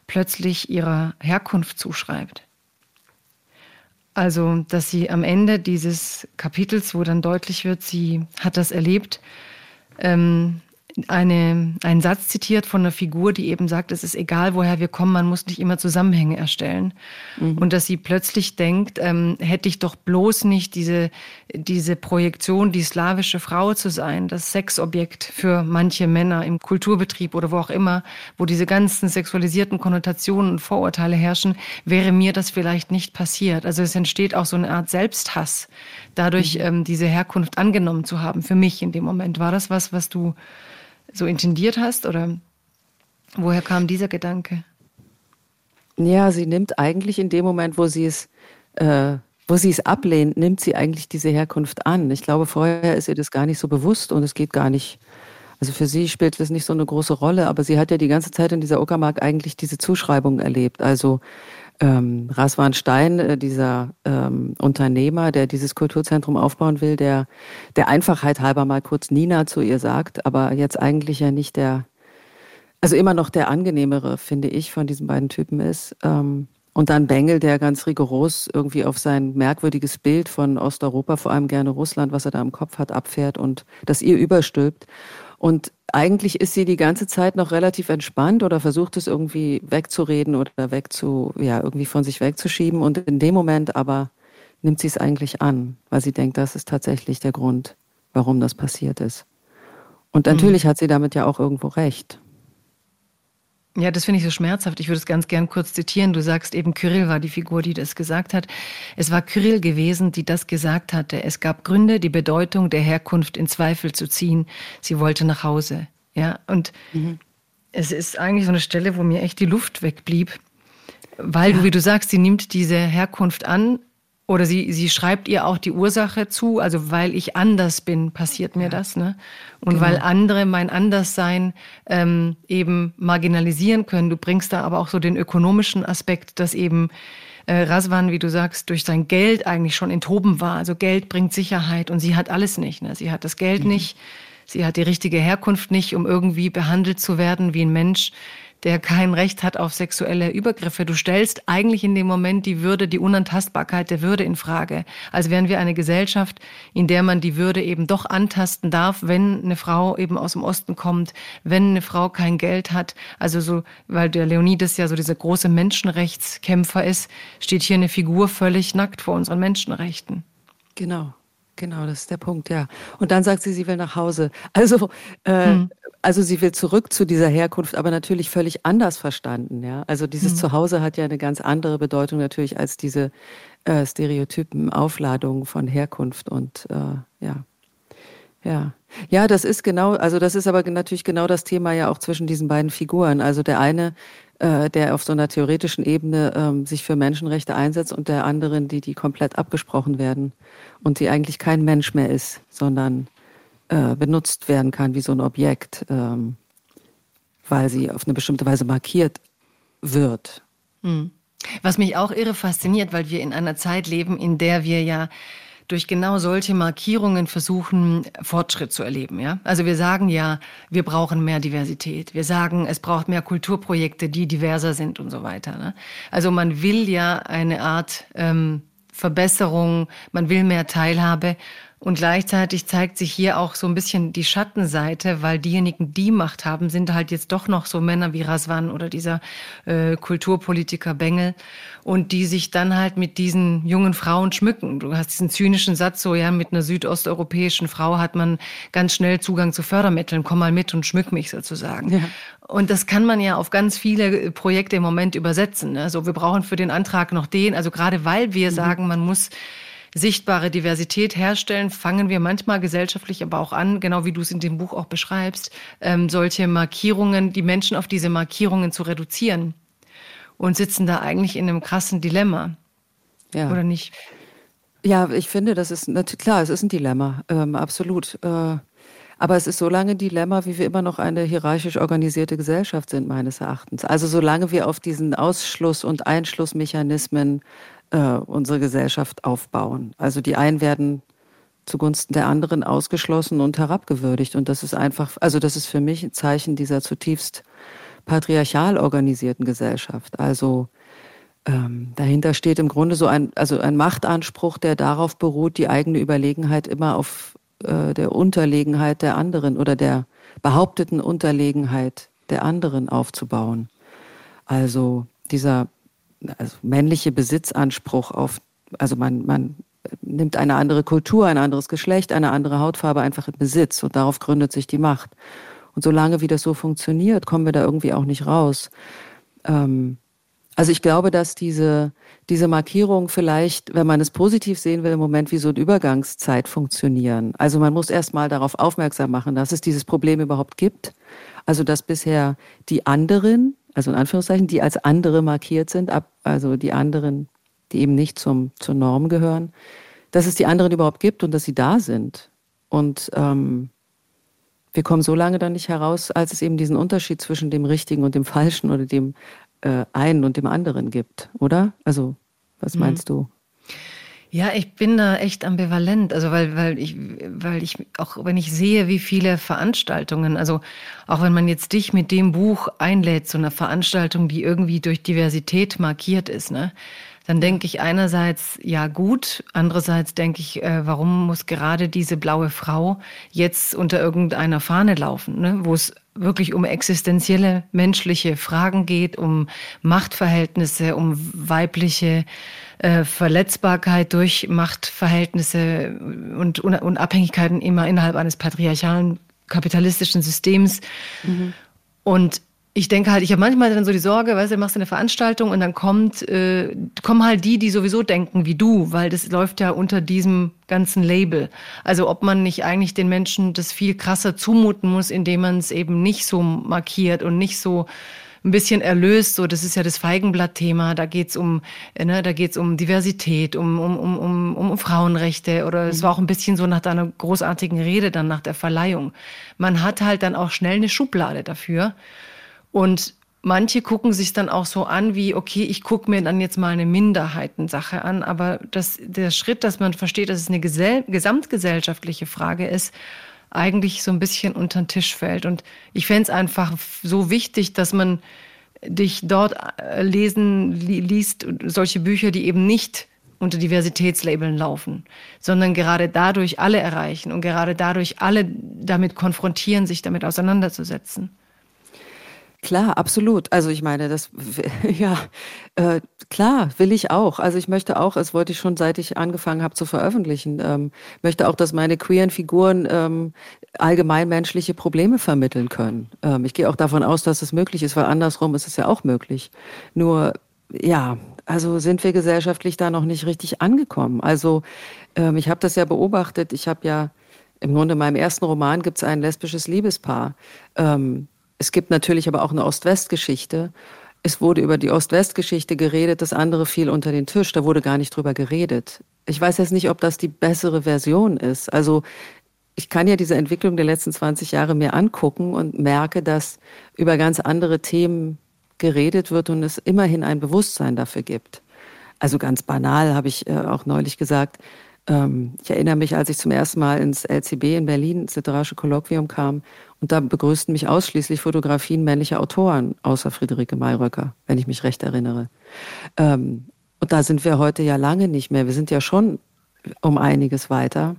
plötzlich ihrer Herkunft zuschreibt. Also, dass sie am Ende dieses Kapitels, wo dann deutlich wird, sie hat das erlebt, ähm, eine, einen Satz zitiert von einer Figur, die eben sagt, es ist egal, woher wir kommen, man muss nicht immer Zusammenhänge erstellen. Mhm. Und dass sie plötzlich denkt, ähm, hätte ich doch bloß nicht diese, diese Projektion, die slawische Frau zu sein, das Sexobjekt für manche Männer im Kulturbetrieb oder wo auch immer, wo diese ganzen sexualisierten Konnotationen und Vorurteile herrschen, wäre mir das vielleicht nicht passiert. Also es entsteht auch so eine Art Selbsthass, dadurch mhm. ähm, diese Herkunft angenommen zu haben, für mich in dem Moment. War das was, was du so intendiert hast? Oder woher kam dieser Gedanke? Ja, sie nimmt eigentlich in dem Moment, wo sie es, äh, wo sie es ablehnt, nimmt sie eigentlich diese Herkunft an. Ich glaube, vorher ist ihr das gar nicht so bewusst und es geht gar nicht. Also für sie spielt das nicht so eine große Rolle, aber sie hat ja die ganze Zeit in dieser Uckermark eigentlich diese Zuschreibung erlebt. Also ähm, Raswan Stein, äh, dieser ähm, Unternehmer, der dieses Kulturzentrum aufbauen will, der der Einfachheit halber mal kurz Nina zu ihr sagt, aber jetzt eigentlich ja nicht der, also immer noch der angenehmere, finde ich, von diesen beiden Typen ist. Ähm, und dann Bengel, der ganz rigoros irgendwie auf sein merkwürdiges Bild von Osteuropa, vor allem gerne Russland, was er da im Kopf hat, abfährt und das ihr überstülpt. Und eigentlich ist sie die ganze Zeit noch relativ entspannt oder versucht es irgendwie wegzureden oder wegzu, ja, irgendwie von sich wegzuschieben. Und in dem Moment aber nimmt sie es eigentlich an, weil sie denkt, das ist tatsächlich der Grund, warum das passiert ist. Und natürlich mhm. hat sie damit ja auch irgendwo recht. Ja, das finde ich so schmerzhaft. Ich würde es ganz gern kurz zitieren. Du sagst eben, Kyrill war die Figur, die das gesagt hat. Es war Kyrill gewesen, die das gesagt hatte. Es gab Gründe, die Bedeutung der Herkunft in Zweifel zu ziehen. Sie wollte nach Hause. Ja, und mhm. es ist eigentlich so eine Stelle, wo mir echt die Luft wegblieb. Weil ja. du, wie du sagst, sie nimmt diese Herkunft an, oder sie, sie schreibt ihr auch die Ursache zu, also weil ich anders bin, passiert mir ja. das, ne? Und genau. weil andere mein Anderssein ähm, eben marginalisieren können. Du bringst da aber auch so den ökonomischen Aspekt, dass eben äh, Raswan, wie du sagst, durch sein Geld eigentlich schon enthoben war. Also Geld bringt Sicherheit und sie hat alles nicht. Ne? Sie hat das Geld mhm. nicht, sie hat die richtige Herkunft nicht, um irgendwie behandelt zu werden wie ein Mensch, der kein Recht hat auf sexuelle Übergriffe. Du stellst eigentlich in dem Moment die Würde, die Unantastbarkeit der Würde in Frage. Als wären wir eine Gesellschaft, in der man die Würde eben doch antasten darf, wenn eine Frau eben aus dem Osten kommt, wenn eine Frau kein Geld hat. Also so, weil der Leonidas ja so dieser große Menschenrechtskämpfer ist, steht hier eine Figur völlig nackt vor unseren Menschenrechten. Genau. Genau, das ist der Punkt, ja. Und dann sagt sie, sie will nach Hause. Also, äh, hm. also sie will zurück zu dieser Herkunft, aber natürlich völlig anders verstanden, ja. Also dieses hm. Zuhause hat ja eine ganz andere Bedeutung natürlich als diese äh, Stereotypen, Aufladungen von Herkunft und äh, ja. Ja. Ja, das ist genau, also das ist aber natürlich genau das Thema ja auch zwischen diesen beiden Figuren. Also der eine äh, der auf so einer theoretischen Ebene ähm, sich für Menschenrechte einsetzt und der anderen, die, die komplett abgesprochen werden und die eigentlich kein Mensch mehr ist, sondern äh, benutzt werden kann wie so ein Objekt, ähm, weil sie auf eine bestimmte Weise markiert wird. Hm. Was mich auch irre fasziniert, weil wir in einer Zeit leben, in der wir ja durch genau solche Markierungen versuchen, Fortschritt zu erleben. Ja? Also wir sagen ja, wir brauchen mehr Diversität. Wir sagen, es braucht mehr Kulturprojekte, die diverser sind und so weiter. Ne? Also man will ja eine Art ähm, Verbesserung, man will mehr Teilhabe. Und gleichzeitig zeigt sich hier auch so ein bisschen die Schattenseite, weil diejenigen, die Macht haben, sind halt jetzt doch noch so Männer wie Raswan oder dieser äh, Kulturpolitiker Bengel und die sich dann halt mit diesen jungen Frauen schmücken. Du hast diesen zynischen Satz so, ja, mit einer südosteuropäischen Frau hat man ganz schnell Zugang zu Fördermitteln, komm mal mit und schmück mich sozusagen. Ja. Und das kann man ja auf ganz viele Projekte im Moment übersetzen. Also wir brauchen für den Antrag noch den, also gerade weil wir mhm. sagen, man muss sichtbare Diversität herstellen, fangen wir manchmal gesellschaftlich aber auch an, genau wie du es in dem Buch auch beschreibst, ähm, solche Markierungen, die Menschen auf diese Markierungen zu reduzieren und sitzen da eigentlich in einem krassen Dilemma. Ja. Oder nicht? Ja, ich finde, das ist natürlich klar, es ist ein Dilemma, ähm, absolut. Äh, aber es ist so lange ein Dilemma, wie wir immer noch eine hierarchisch organisierte Gesellschaft sind, meines Erachtens. Also solange wir auf diesen Ausschluss- und Einschlussmechanismen äh, unsere Gesellschaft aufbauen. Also die einen werden zugunsten der anderen ausgeschlossen und herabgewürdigt. Und das ist einfach, also das ist für mich ein Zeichen dieser zutiefst patriarchal organisierten Gesellschaft. Also ähm, dahinter steht im Grunde so ein, also ein Machtanspruch, der darauf beruht, die eigene Überlegenheit immer auf äh, der Unterlegenheit der anderen oder der behaupteten Unterlegenheit der anderen aufzubauen. Also dieser also männliche Besitzanspruch auf, also man, man nimmt eine andere Kultur, ein anderes Geschlecht, eine andere Hautfarbe einfach in Besitz und darauf gründet sich die Macht. Und solange wie das so funktioniert, kommen wir da irgendwie auch nicht raus. Ähm, also ich glaube, dass diese, diese Markierungen vielleicht, wenn man es positiv sehen will, im Moment wie so eine Übergangszeit funktionieren. Also man muss erst mal darauf aufmerksam machen, dass es dieses Problem überhaupt gibt. Also dass bisher die anderen, also in Anführungszeichen, die als andere markiert sind, ab, also die anderen, die eben nicht zum, zur Norm gehören, dass es die anderen überhaupt gibt und dass sie da sind. Und ähm, wir kommen so lange dann nicht heraus, als es eben diesen Unterschied zwischen dem Richtigen und dem Falschen oder dem äh, einen und dem anderen gibt, oder? Also, was mhm. meinst mhm. du? Ja, ich bin da echt ambivalent. Also weil, weil ich, weil ich, auch wenn ich sehe, wie viele Veranstaltungen, also auch wenn man jetzt dich mit dem Buch einlädt, so eine Veranstaltung, die irgendwie durch Diversität markiert ist, ne? Dann denke ich einerseits, ja gut, andererseits denke ich, äh, warum muss gerade diese blaue Frau jetzt unter irgendeiner Fahne laufen, ne? wo es wirklich um existenzielle menschliche Fragen geht, um Machtverhältnisse, um weibliche äh, Verletzbarkeit durch Machtverhältnisse und, und Abhängigkeiten immer innerhalb eines patriarchalen kapitalistischen Systems. Mhm. Und ich denke halt, ich habe manchmal dann so die Sorge, weißt du, machst eine Veranstaltung und dann kommt, äh, kommen halt die, die sowieso denken wie du, weil das läuft ja unter diesem ganzen Label. Also ob man nicht eigentlich den Menschen das viel krasser zumuten muss, indem man es eben nicht so markiert und nicht so ein bisschen erlöst. So, das ist ja das Feigenblatt-Thema. Da geht's um, ne, da geht's um Diversität, um, um, um, um, um Frauenrechte. Oder es mhm. war auch ein bisschen so nach deiner großartigen Rede dann nach der Verleihung. Man hat halt dann auch schnell eine Schublade dafür. Und manche gucken sich dann auch so an wie, okay, ich gucke mir dann jetzt mal eine Minderheitensache an, aber das, der Schritt, dass man versteht, dass es eine gesell gesamtgesellschaftliche Frage ist, eigentlich so ein bisschen unter den Tisch fällt. Und ich fände es einfach so wichtig, dass man dich dort äh, lesen liest, solche Bücher, die eben nicht unter Diversitätslabeln laufen, sondern gerade dadurch alle erreichen und gerade dadurch alle damit konfrontieren, sich damit auseinanderzusetzen. Klar, absolut. Also ich meine, das, ja, äh, klar, will ich auch. Also ich möchte auch, das wollte ich schon seit ich angefangen habe zu veröffentlichen, ähm, möchte auch, dass meine queeren Figuren ähm, allgemeinmenschliche Probleme vermitteln können. Ähm, ich gehe auch davon aus, dass es möglich ist, weil andersrum ist es ja auch möglich. Nur, ja, also sind wir gesellschaftlich da noch nicht richtig angekommen. Also ähm, ich habe das ja beobachtet. Ich habe ja im Grunde in meinem ersten Roman gibt es ein lesbisches Liebespaar. Ähm, es gibt natürlich aber auch eine Ost-West-Geschichte. Es wurde über die Ost-West-Geschichte geredet, das andere fiel unter den Tisch, da wurde gar nicht drüber geredet. Ich weiß jetzt nicht, ob das die bessere Version ist. Also ich kann ja diese Entwicklung der letzten 20 Jahre mir angucken und merke, dass über ganz andere Themen geredet wird und es immerhin ein Bewusstsein dafür gibt. Also ganz banal habe ich äh, auch neulich gesagt, ähm, ich erinnere mich, als ich zum ersten Mal ins LCB in Berlin, ins Literarische Kolloquium kam, und da begrüßten mich ausschließlich Fotografien männlicher Autoren, außer Friederike Mayröcker, wenn ich mich recht erinnere. Ähm, und da sind wir heute ja lange nicht mehr. Wir sind ja schon um einiges weiter.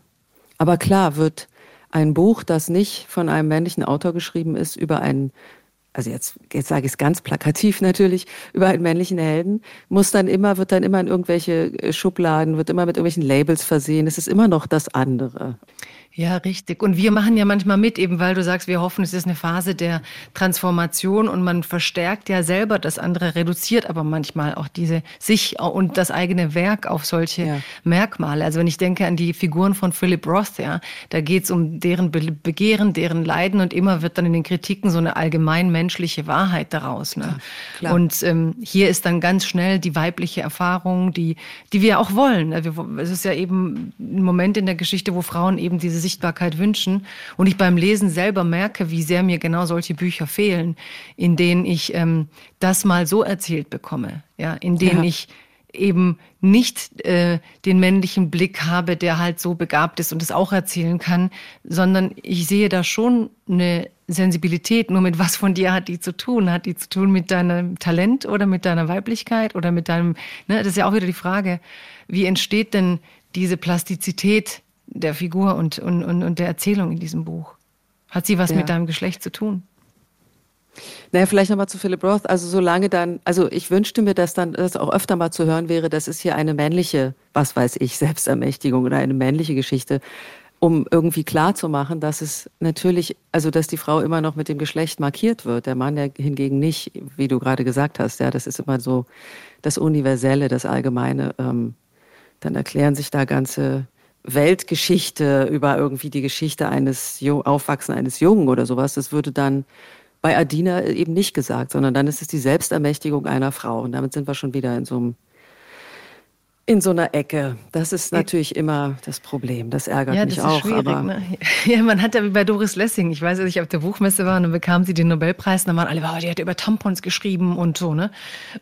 Aber klar wird ein Buch, das nicht von einem männlichen Autor geschrieben ist, über einen also jetzt, jetzt sage ich es ganz plakativ natürlich, über einen männlichen Helden, muss dann immer, wird dann immer in irgendwelche äh, Schubladen, wird immer mit irgendwelchen Labels versehen. Es ist immer noch das andere. Ja, richtig. Und wir machen ja manchmal mit, eben weil du sagst, wir hoffen, es ist eine Phase der Transformation und man verstärkt ja selber das andere, reduziert aber manchmal auch diese sich und das eigene Werk auf solche ja. Merkmale. Also wenn ich denke an die Figuren von Philip Roth, ja, da geht es um deren Begehren, deren Leiden und immer wird dann in den Kritiken so eine allgemein menschliche Wahrheit daraus. Ne? Klar, Und ähm, hier ist dann ganz schnell die weibliche Erfahrung, die, die wir auch wollen. Es ist ja eben ein Moment in der Geschichte, wo Frauen eben diese Sichtbarkeit wünschen. Und ich beim Lesen selber merke, wie sehr mir genau solche Bücher fehlen, in denen ich ähm, das mal so erzählt bekomme, ja, in denen ja. ich eben nicht äh, den männlichen Blick habe, der halt so begabt ist und es auch erzählen kann, sondern ich sehe da schon eine Sensibilität. Nur mit was von dir hat die zu tun? Hat die zu tun mit deinem Talent oder mit deiner Weiblichkeit oder mit deinem, ne, das ist ja auch wieder die Frage, wie entsteht denn diese Plastizität der Figur und, und, und, und der Erzählung in diesem Buch? Hat sie was ja. mit deinem Geschlecht zu tun? Naja, vielleicht nochmal zu Philip Roth. Also solange dann, also ich wünschte mir, dass dann das auch öfter mal zu hören wäre, das ist hier eine männliche, was weiß ich, Selbstermächtigung oder eine männliche Geschichte, um irgendwie klar zu machen, dass es natürlich, also dass die Frau immer noch mit dem Geschlecht markiert wird, der Mann ja hingegen nicht, wie du gerade gesagt hast. Ja, das ist immer so das Universelle, das Allgemeine. Ähm, dann erklären sich da ganze Weltgeschichte über irgendwie die Geschichte eines Aufwachsen eines Jungen oder sowas, das würde dann bei Adina eben nicht gesagt, sondern dann ist es die Selbstermächtigung einer Frau. Und damit sind wir schon wieder in so einem in so einer Ecke. Das ist natürlich immer das Problem. Das ärgert ja, mich das auch. Schwierig, aber ne? Ja, man hat ja wie bei Doris Lessing. Ich weiß, als ich auf der Buchmesse war und dann bekam sie den Nobelpreis und dann waren alle, wow, die hat über Tampons geschrieben und so, ne?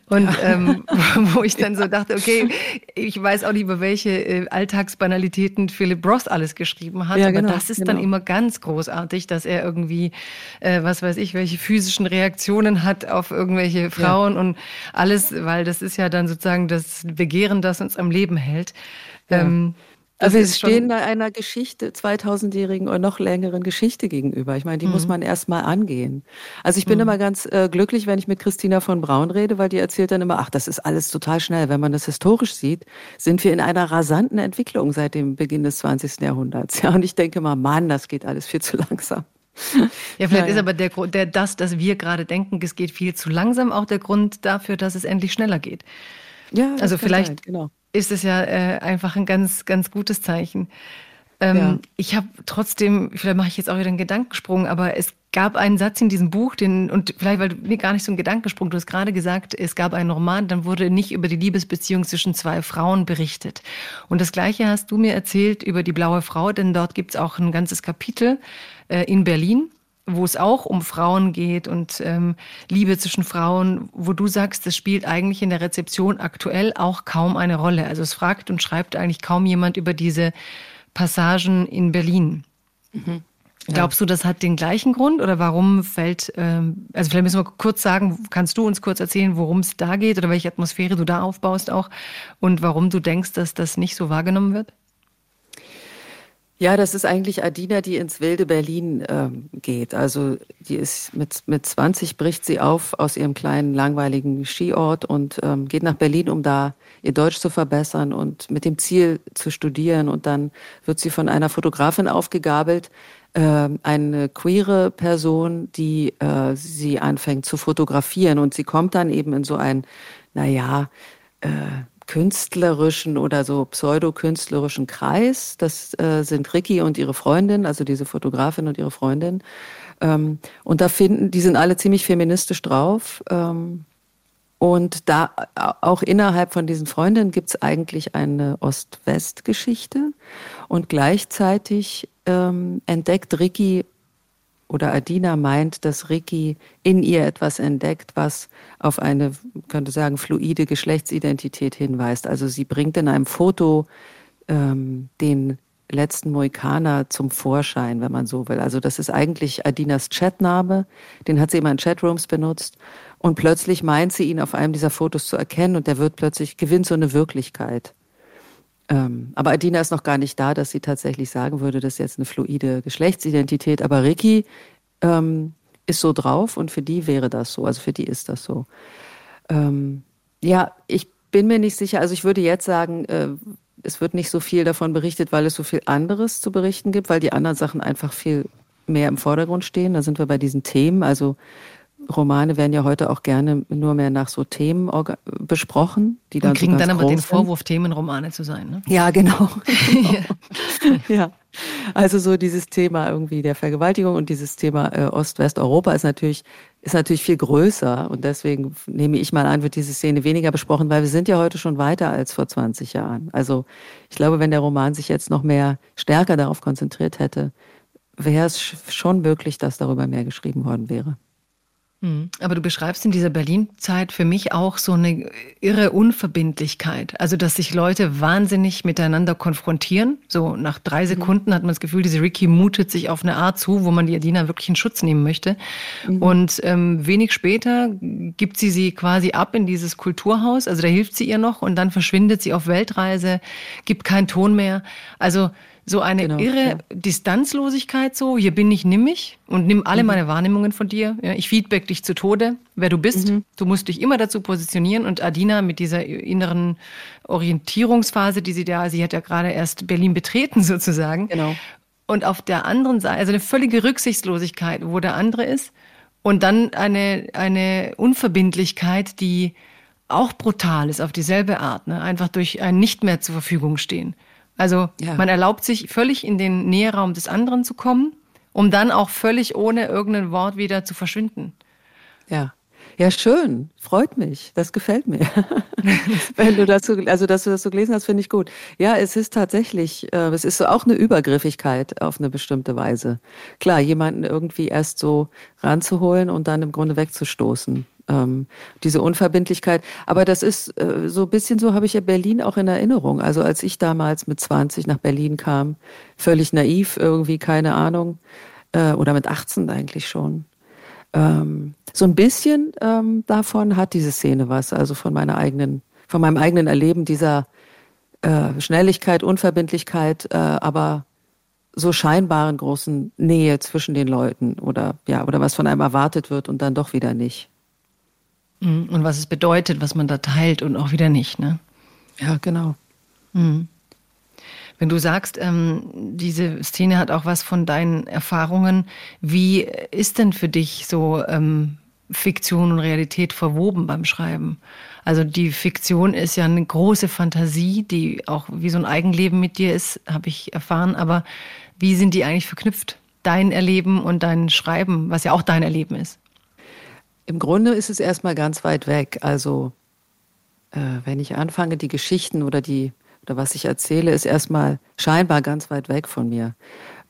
Und ja. ähm, wo ich dann so dachte, okay, ich weiß auch nicht, über welche äh, Alltagsbanalitäten Philip Roth alles geschrieben hat. Ja, aber genau, das ist genau. dann immer ganz großartig, dass er irgendwie, äh, was weiß ich, welche physischen Reaktionen hat auf irgendwelche Frauen und alles, weil das ist ja dann sozusagen das Begehren, das uns am Leben hält. Ja. Ähm, also wir stehen da einer Geschichte, 2000-jährigen oder noch längeren Geschichte gegenüber. Ich meine, die mhm. muss man erstmal angehen. Also ich bin mhm. immer ganz äh, glücklich, wenn ich mit Christina von Braun rede, weil die erzählt dann immer, ach, das ist alles total schnell. Wenn man das historisch sieht, sind wir in einer rasanten Entwicklung seit dem Beginn des 20. Jahrhunderts. Ja, und ich denke mal, Mann, das geht alles viel zu langsam. Ja, vielleicht ja, ist aber der Grund, der, das, dass wir gerade denken, es geht viel zu langsam, auch der Grund dafür, dass es endlich schneller geht. Ja, also vielleicht sein, genau ist es ja äh, einfach ein ganz, ganz gutes Zeichen. Ähm, ja. Ich habe trotzdem, vielleicht mache ich jetzt auch wieder einen Gedankensprung, aber es gab einen Satz in diesem Buch, den, und vielleicht, weil du nee, gar nicht so ein Gedankensprung, du hast gerade gesagt, es gab einen Roman, dann wurde nicht über die Liebesbeziehung zwischen zwei Frauen berichtet. Und das Gleiche hast du mir erzählt über die blaue Frau, denn dort gibt es auch ein ganzes Kapitel äh, in Berlin wo es auch um Frauen geht und ähm, Liebe zwischen Frauen, wo du sagst, das spielt eigentlich in der Rezeption aktuell auch kaum eine Rolle. Also es fragt und schreibt eigentlich kaum jemand über diese Passagen in Berlin. Mhm. Glaubst du, das hat den gleichen Grund oder warum fällt, ähm, also vielleicht müssen wir kurz sagen, kannst du uns kurz erzählen, worum es da geht oder welche Atmosphäre du da aufbaust auch und warum du denkst, dass das nicht so wahrgenommen wird? Ja, das ist eigentlich Adina, die ins wilde Berlin äh, geht. Also die ist mit, mit 20 bricht sie auf aus ihrem kleinen langweiligen Skiort und ähm, geht nach Berlin, um da ihr Deutsch zu verbessern und mit dem Ziel zu studieren. Und dann wird sie von einer Fotografin aufgegabelt, äh, eine queere Person, die äh, sie anfängt zu fotografieren. Und sie kommt dann eben in so ein, naja, äh, künstlerischen oder so pseudokünstlerischen Kreis. Das äh, sind Ricky und ihre Freundin, also diese Fotografin und ihre Freundin. Ähm, und da finden, die sind alle ziemlich feministisch drauf. Ähm, und da auch innerhalb von diesen Freundinnen gibt es eigentlich eine Ost-West-Geschichte. Und gleichzeitig ähm, entdeckt Ricky oder Adina meint, dass Ricky in ihr etwas entdeckt, was auf eine, könnte sagen, fluide Geschlechtsidentität hinweist. Also sie bringt in einem Foto ähm, den letzten Moikaner zum Vorschein, wenn man so will. Also das ist eigentlich Adinas Chatname, den hat sie immer in Chatrooms benutzt und plötzlich meint sie ihn auf einem dieser Fotos zu erkennen und der wird plötzlich, gewinnt so eine Wirklichkeit. Ähm, aber Adina ist noch gar nicht da, dass sie tatsächlich sagen würde, das ist jetzt eine fluide Geschlechtsidentität. Aber Ricky ähm, ist so drauf und für die wäre das so. Also für die ist das so. Ähm, ja, ich bin mir nicht sicher. Also ich würde jetzt sagen, äh, es wird nicht so viel davon berichtet, weil es so viel anderes zu berichten gibt, weil die anderen Sachen einfach viel mehr im Vordergrund stehen. Da sind wir bei diesen Themen. Also Romane werden ja heute auch gerne nur mehr nach so Themen besprochen, die dann Und kriegen so dann aber den Vorwurf, Themenromane zu sein. Ne? Ja, genau. ja. Also so dieses Thema irgendwie der Vergewaltigung und dieses Thema äh, Ost-West-Europa ist natürlich ist natürlich viel größer und deswegen nehme ich mal an, wird diese Szene weniger besprochen, weil wir sind ja heute schon weiter als vor 20 Jahren. Also ich glaube, wenn der Roman sich jetzt noch mehr stärker darauf konzentriert hätte, wäre es schon möglich, dass darüber mehr geschrieben worden wäre. Mhm. Aber du beschreibst in dieser Berlin-Zeit für mich auch so eine irre Unverbindlichkeit. Also, dass sich Leute wahnsinnig miteinander konfrontieren. So nach drei mhm. Sekunden hat man das Gefühl, diese Ricky mutet sich auf eine Art zu, wo man die Adina wirklich in Schutz nehmen möchte. Mhm. Und ähm, wenig später gibt sie sie quasi ab in dieses Kulturhaus. Also da hilft sie ihr noch und dann verschwindet sie auf Weltreise, gibt keinen Ton mehr. Also so eine genau, irre ja. Distanzlosigkeit, so, hier bin ich, nimm mich und nimm alle mhm. meine Wahrnehmungen von dir. Ja, ich feedback dich zu Tode, wer du bist. Mhm. Du musst dich immer dazu positionieren. Und Adina mit dieser inneren Orientierungsphase, die sie da, sie hat ja gerade erst Berlin betreten sozusagen. Genau. Und auf der anderen Seite, also eine völlige Rücksichtslosigkeit, wo der andere ist. Und dann eine, eine Unverbindlichkeit, die auch brutal ist auf dieselbe Art, ne? einfach durch ein Nicht mehr zur Verfügung stehen. Also ja. man erlaubt sich völlig in den Nähraum des anderen zu kommen, um dann auch völlig ohne irgendein Wort wieder zu verschwinden. Ja. Ja, schön. Freut mich. Das gefällt mir. Wenn du dazu, also dass du das so gelesen hast, finde ich gut. Ja, es ist tatsächlich, äh, es ist so auch eine Übergriffigkeit auf eine bestimmte Weise. Klar, jemanden irgendwie erst so ranzuholen und dann im Grunde wegzustoßen ähm, diese Unverbindlichkeit. Aber das ist äh, so ein bisschen so, habe ich ja Berlin auch in Erinnerung. Also als ich damals mit 20 nach Berlin kam, völlig naiv, irgendwie keine Ahnung, äh, oder mit 18 eigentlich schon. Ähm, so ein bisschen ähm, davon hat diese Szene was, also von meiner eigenen, von meinem eigenen Erleben dieser äh, Schnelligkeit, Unverbindlichkeit, äh, aber so scheinbaren großen Nähe zwischen den Leuten oder ja, oder was von einem erwartet wird und dann doch wieder nicht. Und was es bedeutet, was man da teilt und auch wieder nicht, ne? Ja, genau. Mhm. Wenn du sagst, ähm, diese Szene hat auch was von deinen Erfahrungen, wie ist denn für dich so ähm, Fiktion und Realität verwoben beim Schreiben? Also die Fiktion ist ja eine große Fantasie, die auch wie so ein Eigenleben mit dir ist, habe ich erfahren. Aber wie sind die eigentlich verknüpft? Dein Erleben und dein Schreiben, was ja auch dein Erleben ist. Im Grunde ist es erstmal ganz weit weg. Also äh, wenn ich anfange, die Geschichten oder die oder was ich erzähle, ist erstmal scheinbar ganz weit weg von mir.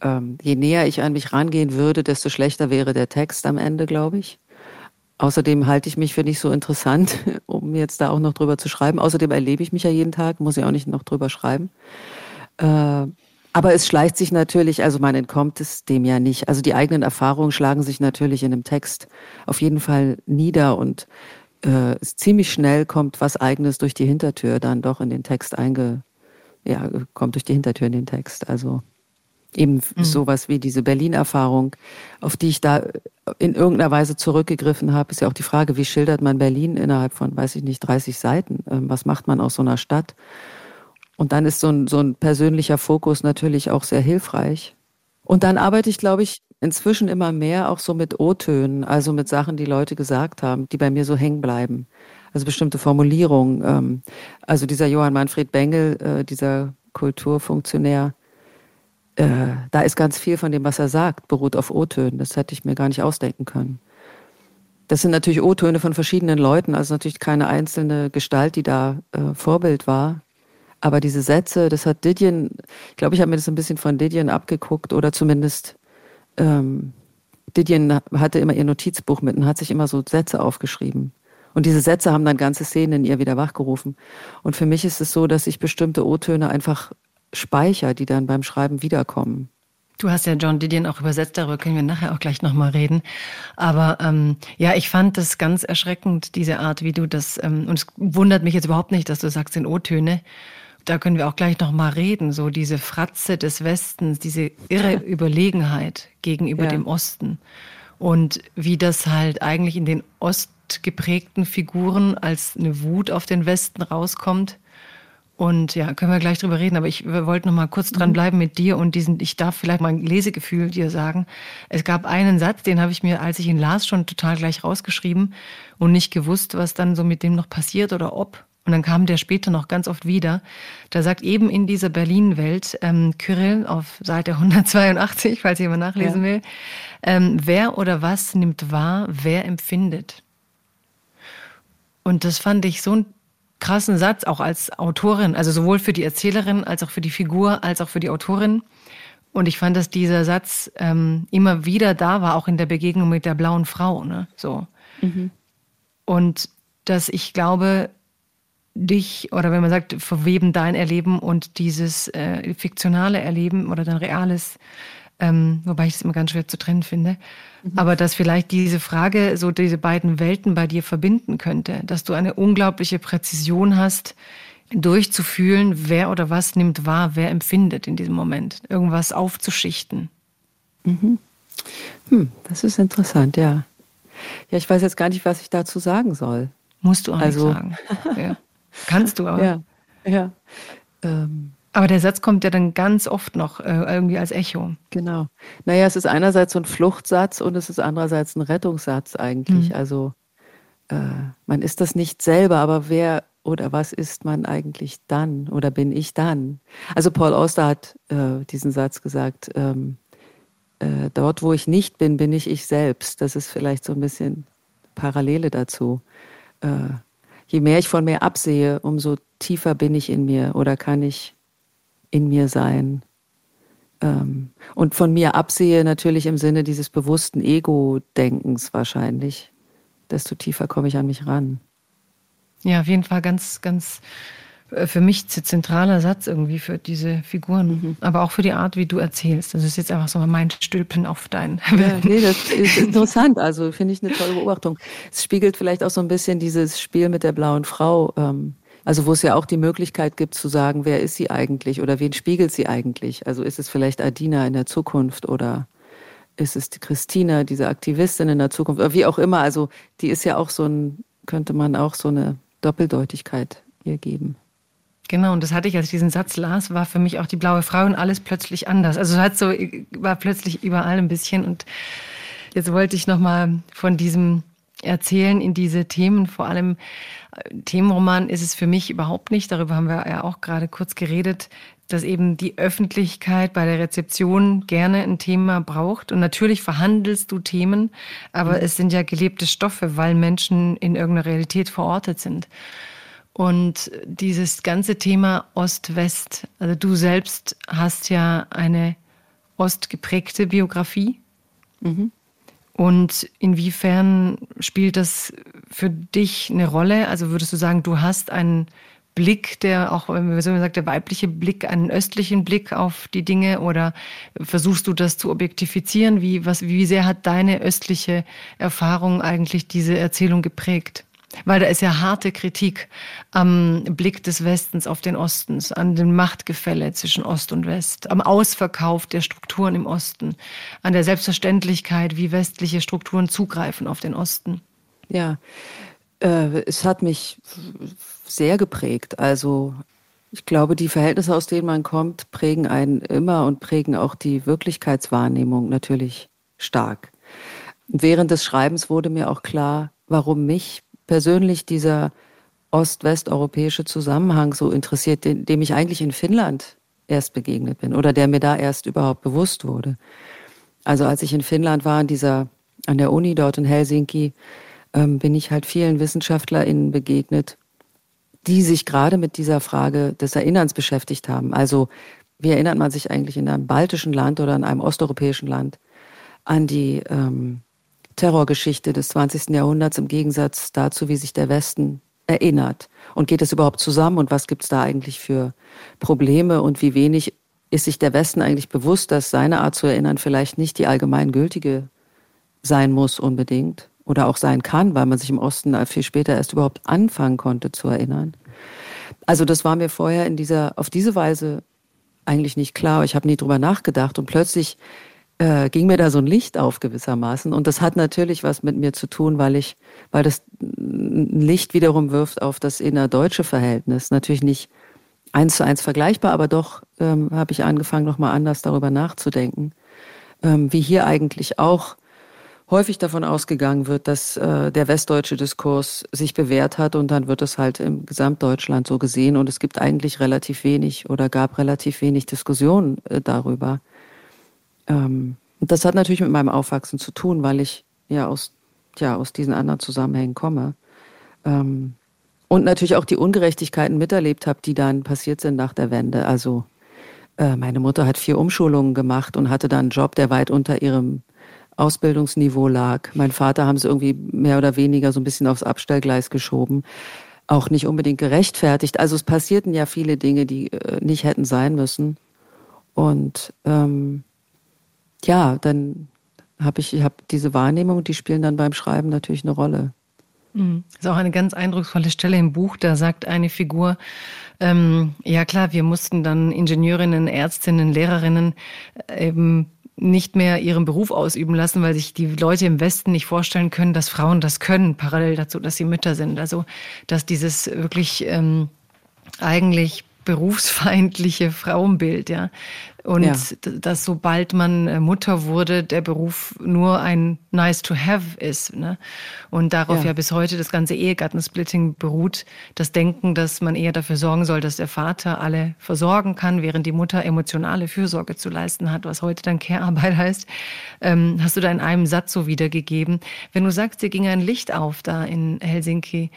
Ähm, je näher ich an mich rangehen würde, desto schlechter wäre der Text am Ende, glaube ich. Außerdem halte ich mich für nicht so interessant, um jetzt da auch noch drüber zu schreiben. Außerdem erlebe ich mich ja jeden Tag, muss ich auch nicht noch drüber schreiben. Äh, Aber es schleicht sich natürlich, also man entkommt es dem ja nicht. Also die eigenen Erfahrungen schlagen sich natürlich in dem Text auf jeden Fall nieder und äh, ziemlich schnell kommt was Eigenes durch die Hintertür dann doch in den Text einge, ja, kommt durch die Hintertür in den Text. Also eben mhm. sowas wie diese Berlin-Erfahrung, auf die ich da in irgendeiner Weise zurückgegriffen habe, ist ja auch die Frage, wie schildert man Berlin innerhalb von, weiß ich nicht, 30 Seiten? Ähm, was macht man aus so einer Stadt? Und dann ist so ein, so ein persönlicher Fokus natürlich auch sehr hilfreich. Und dann arbeite ich, glaube ich, inzwischen immer mehr auch so mit O-Tönen, also mit Sachen, die Leute gesagt haben, die bei mir so hängen bleiben. Also bestimmte Formulierungen. Ähm, also dieser Johann Manfred Bengel, äh, dieser Kulturfunktionär, äh, da ist ganz viel von dem, was er sagt, beruht auf O-Tönen. Das hätte ich mir gar nicht ausdenken können. Das sind natürlich O-Töne von verschiedenen Leuten, also natürlich keine einzelne Gestalt, die da äh, Vorbild war. Aber diese Sätze, das hat Didion, ich glaube, ich habe mir das ein bisschen von Didion abgeguckt oder zumindest ähm, Didion hatte immer ihr Notizbuch mit und hat sich immer so Sätze aufgeschrieben. Und diese Sätze haben dann ganze Szenen in ihr wieder wachgerufen. Und für mich ist es so, dass ich bestimmte O-Töne einfach speichere, die dann beim Schreiben wiederkommen. Du hast ja John Didion auch übersetzt, darüber können wir nachher auch gleich nochmal reden. Aber ähm, ja, ich fand das ganz erschreckend, diese Art, wie du das, ähm, und es wundert mich jetzt überhaupt nicht, dass du sagst, in O-Töne da können wir auch gleich noch mal reden, so diese Fratze des Westens, diese irre Überlegenheit gegenüber ja. dem Osten und wie das halt eigentlich in den ostgeprägten Figuren als eine Wut auf den Westen rauskommt. Und ja, können wir gleich drüber reden, aber ich wollte noch mal kurz dran mhm. bleiben mit dir und diesen, ich darf vielleicht mal ein Lesegefühl dir sagen. Es gab einen Satz, den habe ich mir, als ich ihn las, schon total gleich rausgeschrieben und nicht gewusst, was dann so mit dem noch passiert oder ob. Und dann kam der später noch ganz oft wieder. Da sagt eben in dieser Berlin-Welt ähm, Kyrill auf Seite 182, falls jemand nachlesen ja. will, ähm, wer oder was nimmt wahr, wer empfindet. Und das fand ich so einen krassen Satz, auch als Autorin, also sowohl für die Erzählerin als auch für die Figur, als auch für die Autorin. Und ich fand, dass dieser Satz ähm, immer wieder da war, auch in der Begegnung mit der blauen Frau. Ne? So. Mhm. Und dass ich glaube, dich oder wenn man sagt, verweben dein Erleben und dieses äh, fiktionale Erleben oder dein reales, ähm, wobei ich es immer ganz schwer zu trennen finde, mhm. aber dass vielleicht diese Frage so diese beiden Welten bei dir verbinden könnte, dass du eine unglaubliche Präzision hast, durchzufühlen, wer oder was nimmt wahr, wer empfindet in diesem Moment, irgendwas aufzuschichten. Mhm. Hm, das ist interessant, ja. Ja, ich weiß jetzt gar nicht, was ich dazu sagen soll. Musst du auch also, nicht sagen. Ja. Kannst du aber. Ja, ja. Ähm. Aber der Satz kommt ja dann ganz oft noch äh, irgendwie als Echo. Genau. Naja, es ist einerseits so ein Fluchtsatz und es ist andererseits ein Rettungssatz eigentlich. Mhm. Also äh, man ist das nicht selber, aber wer oder was ist man eigentlich dann oder bin ich dann? Also Paul Auster hat äh, diesen Satz gesagt, ähm, äh, dort wo ich nicht bin, bin ich ich selbst. Das ist vielleicht so ein bisschen Parallele dazu. Je mehr ich von mir absehe, umso tiefer bin ich in mir oder kann ich in mir sein. Ähm, und von mir absehe natürlich im Sinne dieses bewussten Ego-Denkens wahrscheinlich, desto tiefer komme ich an mich ran. Ja, auf jeden Fall ganz, ganz für mich zentraler Satz irgendwie für diese Figuren, mhm. aber auch für die Art, wie du erzählst. Das ist jetzt einfach so mein Stülpen auf dein. Ja, nee, das ist interessant. Also finde ich eine tolle Beobachtung. Es spiegelt vielleicht auch so ein bisschen dieses Spiel mit der blauen Frau. Ähm, also wo es ja auch die Möglichkeit gibt zu sagen, wer ist sie eigentlich oder wen spiegelt sie eigentlich? Also ist es vielleicht Adina in der Zukunft oder ist es die Christina, diese Aktivistin in der Zukunft oder wie auch immer. Also die ist ja auch so ein, könnte man auch so eine Doppeldeutigkeit ihr geben. Genau, und das hatte ich, als ich diesen Satz las, war für mich auch die blaue Frau und alles plötzlich anders. Also es hat so, war plötzlich überall ein bisschen. Und jetzt wollte ich nochmal von diesem Erzählen in diese Themen, vor allem äh, Themenroman ist es für mich überhaupt nicht, darüber haben wir ja auch gerade kurz geredet, dass eben die Öffentlichkeit bei der Rezeption gerne ein Thema braucht. Und natürlich verhandelst du Themen, aber mhm. es sind ja gelebte Stoffe, weil Menschen in irgendeiner Realität verortet sind. Und dieses ganze Thema Ost-West, also du selbst hast ja eine ostgeprägte Biografie. Mhm. Und inwiefern spielt das für dich eine Rolle? Also würdest du sagen, du hast einen Blick, der auch, wenn man so sagt, der weibliche Blick, einen östlichen Blick auf die Dinge oder versuchst du das zu objektifizieren? Wie, was, wie sehr hat deine östliche Erfahrung eigentlich diese Erzählung geprägt? Weil da ist ja harte Kritik am Blick des Westens auf den Ostens, an dem Machtgefälle zwischen Ost und West, am Ausverkauf der Strukturen im Osten, an der Selbstverständlichkeit, wie westliche Strukturen zugreifen auf den Osten. Ja, äh, es hat mich sehr geprägt. Also ich glaube, die Verhältnisse, aus denen man kommt, prägen einen immer und prägen auch die Wirklichkeitswahrnehmung natürlich stark. Während des Schreibens wurde mir auch klar, warum mich persönlich dieser ost-westeuropäische Zusammenhang so interessiert, dem ich eigentlich in Finnland erst begegnet bin oder der mir da erst überhaupt bewusst wurde. Also als ich in Finnland war, an dieser, an der Uni dort in Helsinki, ähm, bin ich halt vielen WissenschaftlerInnen begegnet, die sich gerade mit dieser Frage des Erinnerns beschäftigt haben. Also wie erinnert man sich eigentlich in einem baltischen Land oder in einem osteuropäischen Land an die ähm, Terrorgeschichte des 20. Jahrhunderts im Gegensatz dazu, wie sich der Westen erinnert. Und geht es überhaupt zusammen und was gibt es da eigentlich für Probleme und wie wenig ist sich der Westen eigentlich bewusst, dass seine Art zu erinnern vielleicht nicht die allgemeingültige sein muss unbedingt oder auch sein kann, weil man sich im Osten viel später erst überhaupt anfangen konnte zu erinnern. Also das war mir vorher in dieser, auf diese Weise eigentlich nicht klar. Ich habe nie drüber nachgedacht und plötzlich äh, ging mir da so ein Licht auf gewissermaßen. Und das hat natürlich was mit mir zu tun, weil ich, weil das ein Licht wiederum wirft auf das innerdeutsche Verhältnis. Natürlich nicht eins zu eins vergleichbar, aber doch ähm, habe ich angefangen, nochmal anders darüber nachzudenken, ähm, wie hier eigentlich auch häufig davon ausgegangen wird, dass äh, der westdeutsche Diskurs sich bewährt hat und dann wird es halt im Gesamtdeutschland so gesehen und es gibt eigentlich relativ wenig oder gab relativ wenig Diskussionen äh, darüber. Ähm, das hat natürlich mit meinem Aufwachsen zu tun, weil ich ja aus, ja, aus diesen anderen Zusammenhängen komme. Ähm, und natürlich auch die Ungerechtigkeiten miterlebt habe, die dann passiert sind nach der Wende. Also äh, meine Mutter hat vier Umschulungen gemacht und hatte dann einen Job, der weit unter ihrem Ausbildungsniveau lag. Mein Vater haben sie irgendwie mehr oder weniger so ein bisschen aufs Abstellgleis geschoben. Auch nicht unbedingt gerechtfertigt. Also es passierten ja viele Dinge, die äh, nicht hätten sein müssen. Und ähm, ja, dann habe ich, ich habe diese Wahrnehmung, die spielen dann beim Schreiben natürlich eine Rolle. Das ist auch eine ganz eindrucksvolle Stelle im Buch. Da sagt eine Figur, ähm, ja klar, wir mussten dann Ingenieurinnen, Ärztinnen, Lehrerinnen äh, eben nicht mehr ihren Beruf ausüben lassen, weil sich die Leute im Westen nicht vorstellen können, dass Frauen das können, parallel dazu, dass sie Mütter sind. Also dass dieses wirklich ähm, eigentlich berufsfeindliche Frauenbild, ja, und ja. dass sobald man äh, Mutter wurde, der Beruf nur ein nice to have ist. Ne? Und darauf ja. ja bis heute das ganze Ehegattensplitting beruht. Das Denken, dass man eher dafür sorgen soll, dass der Vater alle versorgen kann, während die Mutter emotionale Fürsorge zu leisten hat, was heute dann Care-Arbeit heißt. Ähm, hast du da in einem Satz so wiedergegeben. Wenn du sagst, dir ging ein Licht auf da in Helsinki,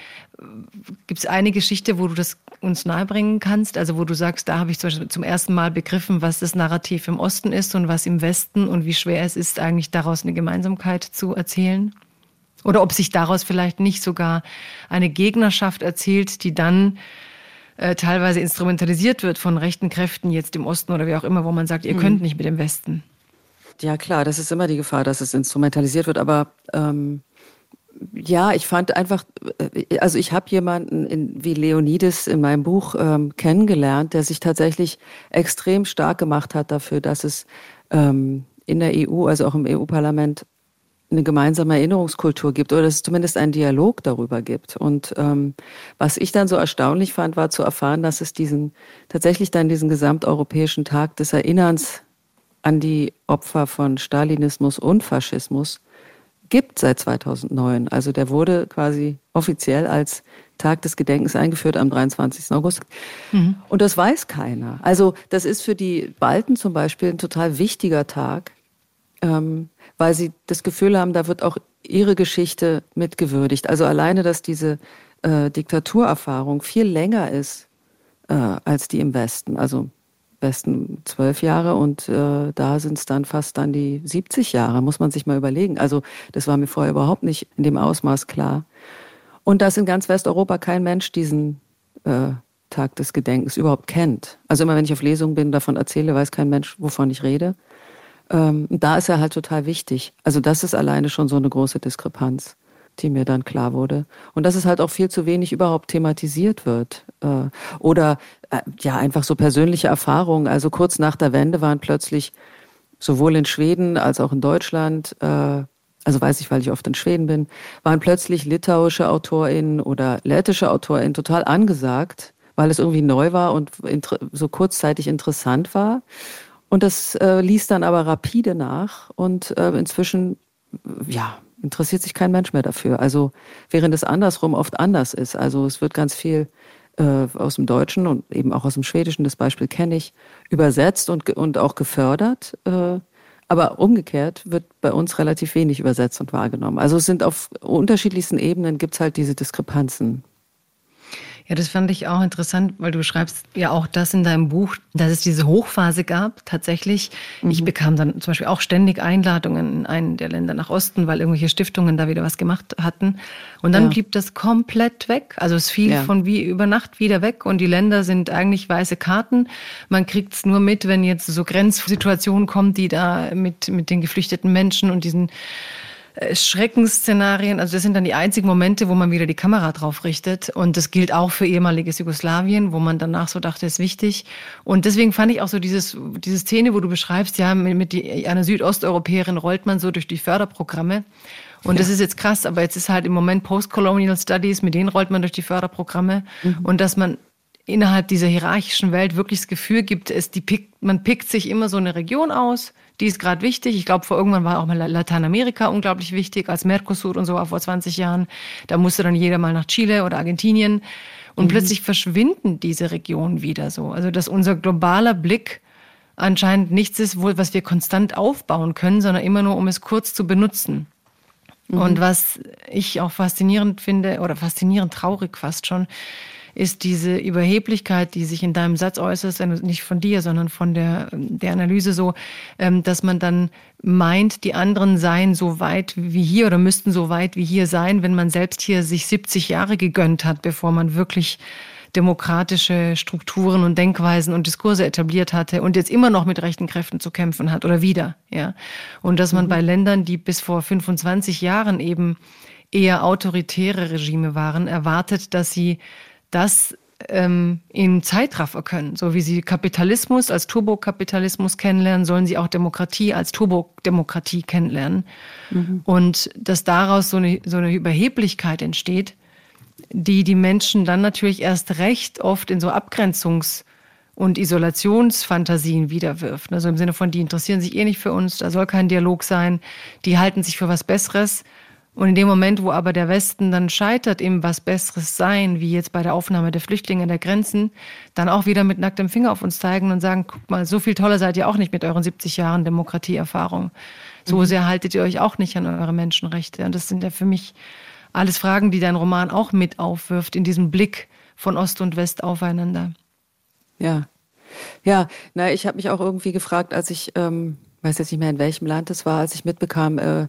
gibt es eine Geschichte, wo du das uns nahebringen kannst? Also wo du sagst, da habe ich zum ersten Mal begriffen, was das Narrativ im Osten ist und was im Westen und wie schwer es ist, eigentlich daraus eine Gemeinsamkeit zu erzählen? Oder ob sich daraus vielleicht nicht sogar eine Gegnerschaft erzielt, die dann äh, teilweise instrumentalisiert wird von rechten Kräften jetzt im Osten oder wie auch immer, wo man sagt, ihr mhm. könnt nicht mit dem Westen. Ja klar, das ist immer die Gefahr, dass es instrumentalisiert wird, aber ähm, ja, ich fand einfach, äh, also ich habe jemanden in, wie Leonides in meinem Buch ähm, kennengelernt, der sich tatsächlich extrem stark gemacht hat dafür, dass es ähm, in der EU, also auch im EU-Parlament, eine gemeinsame Erinnerungskultur gibt oder dass es zumindest einen Dialog darüber gibt. Und ähm, was ich dann so erstaunlich fand, war zu erfahren, dass es diesen tatsächlich dann diesen gesamteuropäischen Tag des Erinnerns an die Opfer von Stalinismus und Faschismus gibt seit 2009. Also der wurde quasi offiziell als Tag des Gedenkens eingeführt am 23. August. Mhm. Und das weiß keiner. Also das ist für die Balten zum Beispiel ein total wichtiger Tag, ähm, weil sie das Gefühl haben, da wird auch ihre Geschichte mitgewürdigt. Also alleine, dass diese äh, Diktaturerfahrung viel länger ist äh, als die im Westen. Also besten zwölf Jahre und äh, da sind es dann fast dann die 70 Jahre, muss man sich mal überlegen. Also das war mir vorher überhaupt nicht in dem Ausmaß klar. Und dass in ganz Westeuropa kein Mensch diesen äh, Tag des Gedenkens überhaupt kennt. Also immer wenn ich auf Lesungen bin, davon erzähle, weiß kein Mensch, wovon ich rede. Ähm, da ist er halt total wichtig. Also das ist alleine schon so eine große Diskrepanz, die mir dann klar wurde. Und dass es halt auch viel zu wenig überhaupt thematisiert wird. Äh, oder äh, ja, einfach so persönliche Erfahrungen. Also kurz nach der Wende waren plötzlich sowohl in Schweden als auch in Deutschland, äh, also weiß ich, weil ich oft in Schweden bin, waren plötzlich litauische AutorInnen oder lettische AutorInnen total angesagt, weil es irgendwie neu war und so kurzzeitig interessant war. Und das äh, ließ dann aber rapide nach und äh, inzwischen, ja, interessiert sich kein Mensch mehr dafür. Also während es andersrum oft anders ist. Also es wird ganz viel äh, aus dem Deutschen und eben auch aus dem Schwedischen, das Beispiel kenne ich, übersetzt und, und auch gefördert. Äh, aber umgekehrt wird bei uns relativ wenig übersetzt und wahrgenommen. Also es sind auf unterschiedlichsten Ebenen gibt es halt diese Diskrepanzen. Ja, das fand ich auch interessant, weil du schreibst ja auch das in deinem Buch, dass es diese Hochphase gab, tatsächlich. Mhm. Ich bekam dann zum Beispiel auch ständig Einladungen in einen der Länder nach Osten, weil irgendwelche Stiftungen da wieder was gemacht hatten. Und dann ja. blieb das komplett weg. Also es fiel ja. von wie über Nacht wieder weg und die Länder sind eigentlich weiße Karten. Man kriegt es nur mit, wenn jetzt so Grenzsituationen kommen, die da mit, mit den geflüchteten Menschen und diesen Schreckensszenarien, also das sind dann die einzigen Momente, wo man wieder die Kamera drauf richtet. Und das gilt auch für ehemaliges Jugoslawien, wo man danach so dachte, ist wichtig. Und deswegen fand ich auch so dieses, diese Szene, wo du beschreibst, ja, mit, mit die, einer Südosteuropäerin rollt man so durch die Förderprogramme. Und ja. das ist jetzt krass, aber jetzt ist halt im Moment Postcolonial Studies, mit denen rollt man durch die Förderprogramme. Mhm. Und dass man innerhalb dieser hierarchischen Welt wirklich das Gefühl gibt, es, die pickt, man pickt sich immer so eine Region aus, die ist gerade wichtig. Ich glaube, vor irgendwann war auch mal Lateinamerika unglaublich wichtig, als Mercosur und so war vor 20 Jahren. Da musste dann jeder mal nach Chile oder Argentinien. Und mhm. plötzlich verschwinden diese Regionen wieder so. Also, dass unser globaler Blick anscheinend nichts ist, was wir konstant aufbauen können, sondern immer nur, um es kurz zu benutzen. Mhm. Und was ich auch faszinierend finde, oder faszinierend traurig fast schon, ist diese Überheblichkeit, die sich in deinem Satz äußert, nicht von dir, sondern von der, der Analyse so, ähm, dass man dann meint, die anderen seien so weit wie hier oder müssten so weit wie hier sein, wenn man selbst hier sich 70 Jahre gegönnt hat, bevor man wirklich demokratische Strukturen und Denkweisen und Diskurse etabliert hatte und jetzt immer noch mit rechten Kräften zu kämpfen hat oder wieder, ja. Und dass man mhm. bei Ländern, die bis vor 25 Jahren eben eher autoritäre Regime waren, erwartet, dass sie das ähm, im Zeitraffer können. So wie sie Kapitalismus als Turbokapitalismus kennenlernen, sollen sie auch Demokratie als Turbodemokratie kennenlernen. Mhm. Und dass daraus so eine, so eine Überheblichkeit entsteht, die die Menschen dann natürlich erst recht oft in so Abgrenzungs- und Isolationsfantasien wiederwirft. Also im Sinne von, die interessieren sich eh nicht für uns, da soll kein Dialog sein, die halten sich für was Besseres und in dem Moment, wo aber der Westen dann scheitert, im was Besseres sein, wie jetzt bei der Aufnahme der Flüchtlinge an der Grenzen, dann auch wieder mit nacktem Finger auf uns zeigen und sagen, guck mal, so viel toller seid ihr auch nicht mit euren 70 Jahren Demokratieerfahrung. So mhm. sehr haltet ihr euch auch nicht an eure Menschenrechte. Und das sind ja für mich alles Fragen, die dein Roman auch mit aufwirft, in diesem Blick von Ost und West aufeinander. Ja. Ja, na, ich habe mich auch irgendwie gefragt, als ich, ähm, weiß jetzt nicht mehr in welchem Land es war, als ich mitbekam, äh,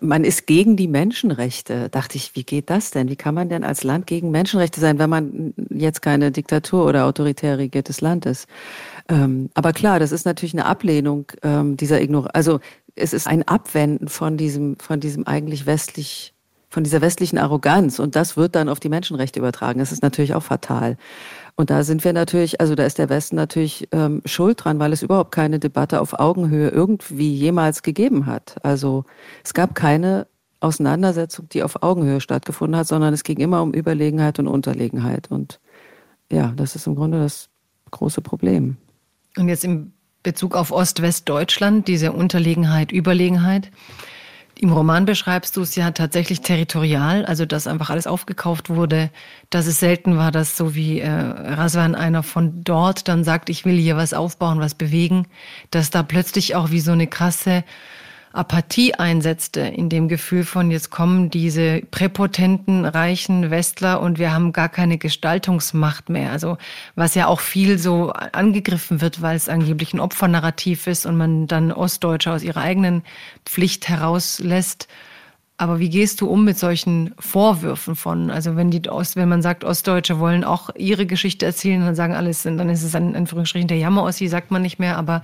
man ist gegen die Menschenrechte. Dachte ich, wie geht das denn? Wie kann man denn als Land gegen Menschenrechte sein, wenn man jetzt keine Diktatur oder autoritär regiertes Land ist? Ähm, aber klar, das ist natürlich eine Ablehnung ähm, dieser Ignoranz. Also es ist ein Abwenden von diesem, von diesem eigentlich westlich, von dieser westlichen Arroganz. Und das wird dann auf die Menschenrechte übertragen. Das ist natürlich auch fatal. Und da sind wir natürlich, also da ist der Westen natürlich ähm, schuld dran, weil es überhaupt keine Debatte auf Augenhöhe irgendwie jemals gegeben hat. Also es gab keine Auseinandersetzung, die auf Augenhöhe stattgefunden hat, sondern es ging immer um Überlegenheit und Unterlegenheit. Und ja, das ist im Grunde das große Problem. Und jetzt im Bezug auf Ost-West-Deutschland, diese Unterlegenheit, Überlegenheit. Im Roman beschreibst du es ja tatsächlich territorial, also dass einfach alles aufgekauft wurde, dass es selten war, dass so wie äh, Raswan einer von dort dann sagt, ich will hier was aufbauen, was bewegen, dass da plötzlich auch wie so eine krasse Apathie einsetzte, in dem Gefühl von, jetzt kommen diese präpotenten, reichen Westler und wir haben gar keine Gestaltungsmacht mehr. Also was ja auch viel so angegriffen wird, weil es angeblich ein Opfernarrativ ist und man dann Ostdeutsche aus ihrer eigenen Pflicht herauslässt. Aber wie gehst du um mit solchen Vorwürfen von, also wenn die Ost, wenn man sagt, Ostdeutsche wollen auch ihre Geschichte erzählen, dann sagen alles, dann ist es in Anführungsstrichen der Jammer-Ossi, sagt man nicht mehr, aber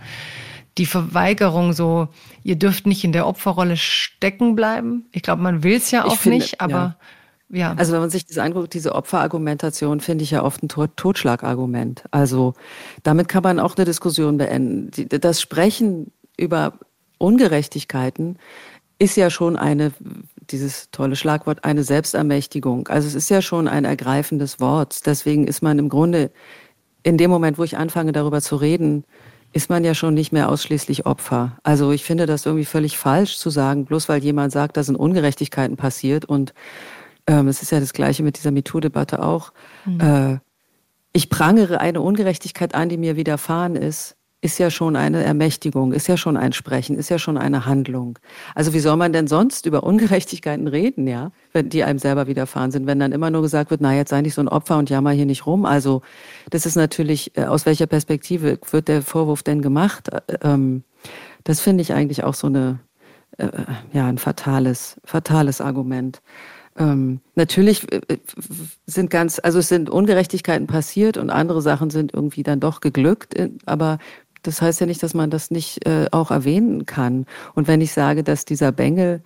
die Verweigerung so, ihr dürft nicht in der Opferrolle stecken bleiben. Ich glaube, man will es ja auch finde, nicht, aber ja. Ja. Also wenn man sich das anguckt, diese Opferargumentation finde ich ja oft ein Totschlagargument. Also damit kann man auch eine Diskussion beenden. Das Sprechen über Ungerechtigkeiten ist ja schon eine, dieses tolle Schlagwort, eine Selbstermächtigung. Also es ist ja schon ein ergreifendes Wort. Deswegen ist man im Grunde in dem Moment, wo ich anfange, darüber zu reden, ist man ja schon nicht mehr ausschließlich Opfer. Also ich finde das irgendwie völlig falsch zu sagen, bloß weil jemand sagt, da sind Ungerechtigkeiten passiert und ähm, es ist ja das Gleiche mit dieser MeToo-Debatte auch. Mhm. Äh, ich prangere eine Ungerechtigkeit an, die mir widerfahren ist, ist ja schon eine Ermächtigung, ist ja schon ein Sprechen, ist ja schon eine Handlung. Also wie soll man denn sonst über Ungerechtigkeiten reden, ja, wenn die einem selber widerfahren sind, wenn dann immer nur gesagt wird, na jetzt sei nicht so ein Opfer und jammer hier nicht rum. Also das ist natürlich, äh, aus welcher Perspektive wird der Vorwurf denn gemacht? Äh, ähm, das finde ich eigentlich auch so eine, äh, ja, ein fatales, fatales Argument. Ähm, natürlich sind ganz, also es sind Ungerechtigkeiten passiert und andere Sachen sind irgendwie dann doch geglückt, aber das heißt ja nicht, dass man das nicht äh, auch erwähnen kann. Und wenn ich sage, dass dieser Bengel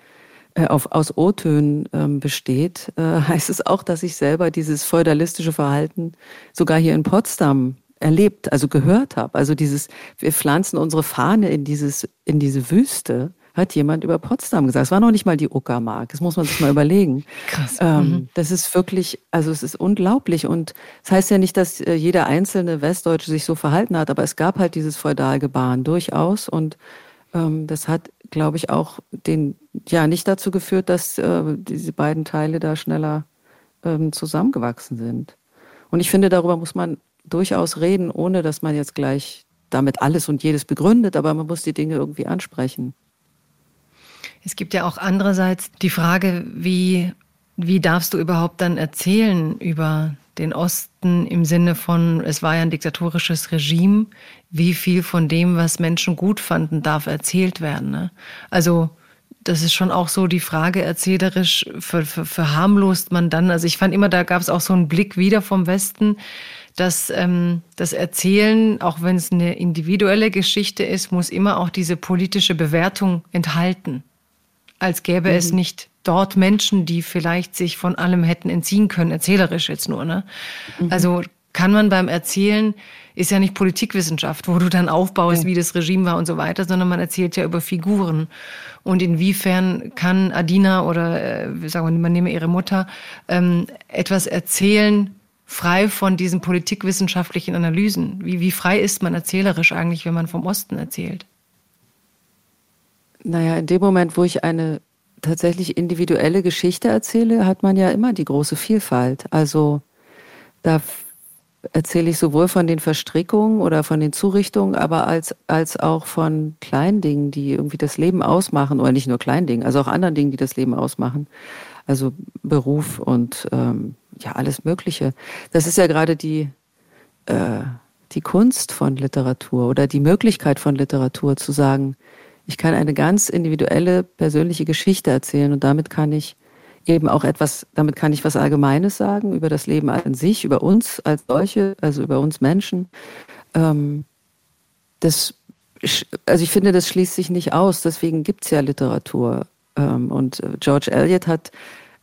äh, auf, aus O-Tönen ähm, besteht, äh, heißt es auch, dass ich selber dieses feudalistische Verhalten sogar hier in Potsdam erlebt, also gehört habe. Also dieses, wir pflanzen unsere Fahne in dieses, in diese Wüste hat jemand über Potsdam gesagt. Es war noch nicht mal die Uckermark. Das muss man sich mal überlegen. Krass. Ähm, mhm. Das ist wirklich, also es ist unglaublich. Und das heißt ja nicht, dass äh, jeder einzelne Westdeutsche sich so verhalten hat, aber es gab halt dieses Feudalgebaren durchaus. Und ähm, das hat, glaube ich, auch den, ja, nicht dazu geführt, dass äh, diese beiden Teile da schneller ähm, zusammengewachsen sind. Und ich finde, darüber muss man durchaus reden, ohne dass man jetzt gleich damit alles und jedes begründet, aber man muss die Dinge irgendwie ansprechen. Es gibt ja auch andererseits die Frage, wie, wie darfst du überhaupt dann erzählen über den Osten im Sinne von, es war ja ein diktatorisches Regime, wie viel von dem, was Menschen gut fanden, darf erzählt werden. Ne? Also das ist schon auch so die Frage, erzählerisch ver, ver, verharmlost man dann. Also ich fand immer, da gab es auch so einen Blick wieder vom Westen, dass ähm, das Erzählen, auch wenn es eine individuelle Geschichte ist, muss immer auch diese politische Bewertung enthalten als gäbe mhm. es nicht dort Menschen, die vielleicht sich von allem hätten entziehen können, erzählerisch jetzt nur. Ne? Mhm. Also kann man beim Erzählen, ist ja nicht Politikwissenschaft, wo du dann aufbaust, ja. wie das Regime war und so weiter, sondern man erzählt ja über Figuren. Und inwiefern kann Adina oder äh, sagen wir, man nehme ihre Mutter ähm, etwas erzählen, frei von diesen politikwissenschaftlichen Analysen? Wie, wie frei ist man erzählerisch eigentlich, wenn man vom Osten erzählt? Naja, in dem Moment, wo ich eine tatsächlich individuelle Geschichte erzähle, hat man ja immer die große Vielfalt. Also da erzähle ich sowohl von den Verstrickungen oder von den Zurichtungen, aber als, als auch von kleinen Dingen, die irgendwie das Leben ausmachen, oder nicht nur kleinen Dingen, also auch anderen Dingen, die das Leben ausmachen. Also Beruf und ähm, ja, alles Mögliche. Das ist ja gerade die, äh, die Kunst von Literatur oder die Möglichkeit von Literatur zu sagen, ich kann eine ganz individuelle, persönliche Geschichte erzählen und damit kann ich eben auch etwas, damit kann ich was Allgemeines sagen über das Leben an sich, über uns als solche, also über uns Menschen. Ähm, das, also ich finde, das schließt sich nicht aus, deswegen gibt es ja Literatur. Ähm, und George Eliot hat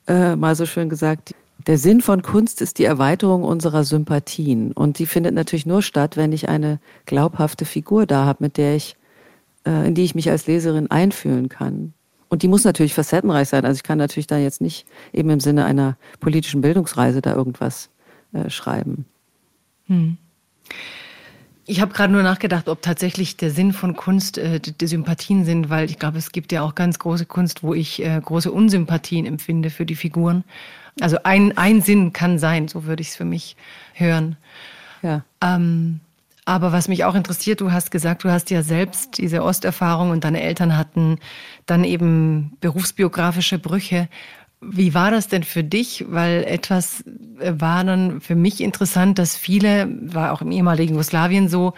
äh, mal so schön gesagt, der Sinn von Kunst ist die Erweiterung unserer Sympathien. Und die findet natürlich nur statt, wenn ich eine glaubhafte Figur da habe, mit der ich in die ich mich als Leserin einfühlen kann. Und die muss natürlich facettenreich sein. Also ich kann natürlich da jetzt nicht eben im Sinne einer politischen Bildungsreise da irgendwas äh, schreiben. Hm. Ich habe gerade nur nachgedacht, ob tatsächlich der Sinn von Kunst äh, die Sympathien sind, weil ich glaube, es gibt ja auch ganz große Kunst, wo ich äh, große Unsympathien empfinde für die Figuren. Also ein, ein Sinn kann sein, so würde ich es für mich hören. Ja. Ähm, aber was mich auch interessiert, du hast gesagt, du hast ja selbst diese Osterfahrung und deine Eltern hatten dann eben berufsbiografische Brüche. Wie war das denn für dich? Weil etwas war dann für mich interessant, dass viele, war auch im ehemaligen Jugoslawien so,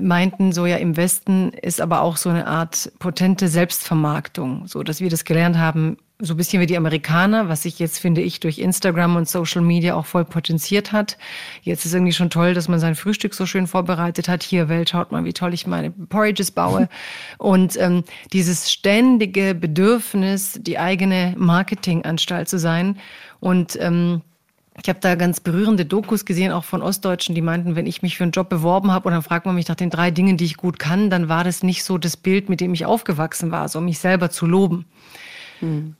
meinten, so ja im Westen ist aber auch so eine Art potente Selbstvermarktung, so dass wir das gelernt haben, so ein bisschen wie die Amerikaner, was sich jetzt, finde ich, durch Instagram und Social Media auch voll potenziert hat. Jetzt ist irgendwie schon toll, dass man sein Frühstück so schön vorbereitet hat. Hier, Welt, schaut mal, wie toll ich meine Porridges baue. Und ähm, dieses ständige Bedürfnis, die eigene Marketinganstalt zu sein und ähm, ich habe da ganz berührende Dokus gesehen, auch von Ostdeutschen, die meinten, wenn ich mich für einen Job beworben habe und dann fragt man mich nach den drei Dingen, die ich gut kann, dann war das nicht so das Bild, mit dem ich aufgewachsen war, so mich selber zu loben. Hm.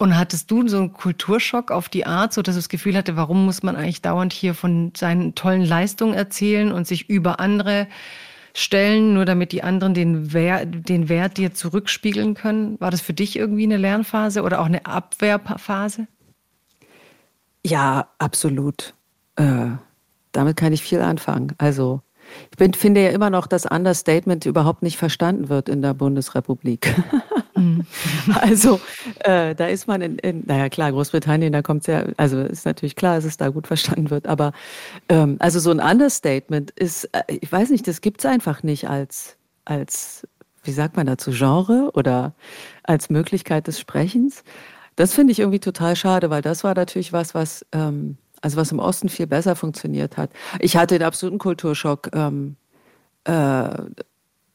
Und hattest du so einen Kulturschock auf die Art, so dass du das Gefühl hatte, warum muss man eigentlich dauernd hier von seinen tollen Leistungen erzählen und sich über andere stellen, nur damit die anderen den Wert, den Wert dir zurückspiegeln können? War das für dich irgendwie eine Lernphase oder auch eine Abwehrphase? Ja, absolut. Äh, damit kann ich viel anfangen. Also ich bin, finde ja immer noch, dass Understatement überhaupt nicht verstanden wird in der Bundesrepublik. Mhm. Also äh, da ist man in, in, naja klar, Großbritannien, da kommt es ja, also ist natürlich klar, dass es da gut verstanden wird, aber ähm, also so ein Understatement ist, äh, ich weiß nicht, das gibt es einfach nicht als, als, wie sagt man dazu, Genre oder als Möglichkeit des Sprechens. Das finde ich irgendwie total schade, weil das war natürlich was, was, ähm, also was im Osten viel besser funktioniert hat. Ich hatte den absoluten Kulturschock, ähm, äh,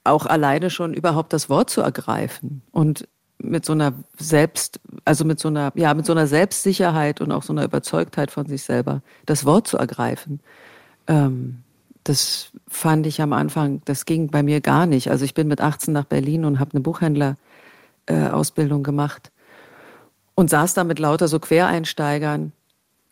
auch alleine schon überhaupt das Wort zu ergreifen und mit so einer Selbst, also mit so einer, ja, mit so einer Selbstsicherheit und auch so einer Überzeugtheit von sich selber das Wort zu ergreifen. Ähm, das fand ich am Anfang, das ging bei mir gar nicht. Also ich bin mit 18 nach Berlin und habe eine Buchhändler-Ausbildung äh, gemacht und saß da mit lauter so Quereinsteigern.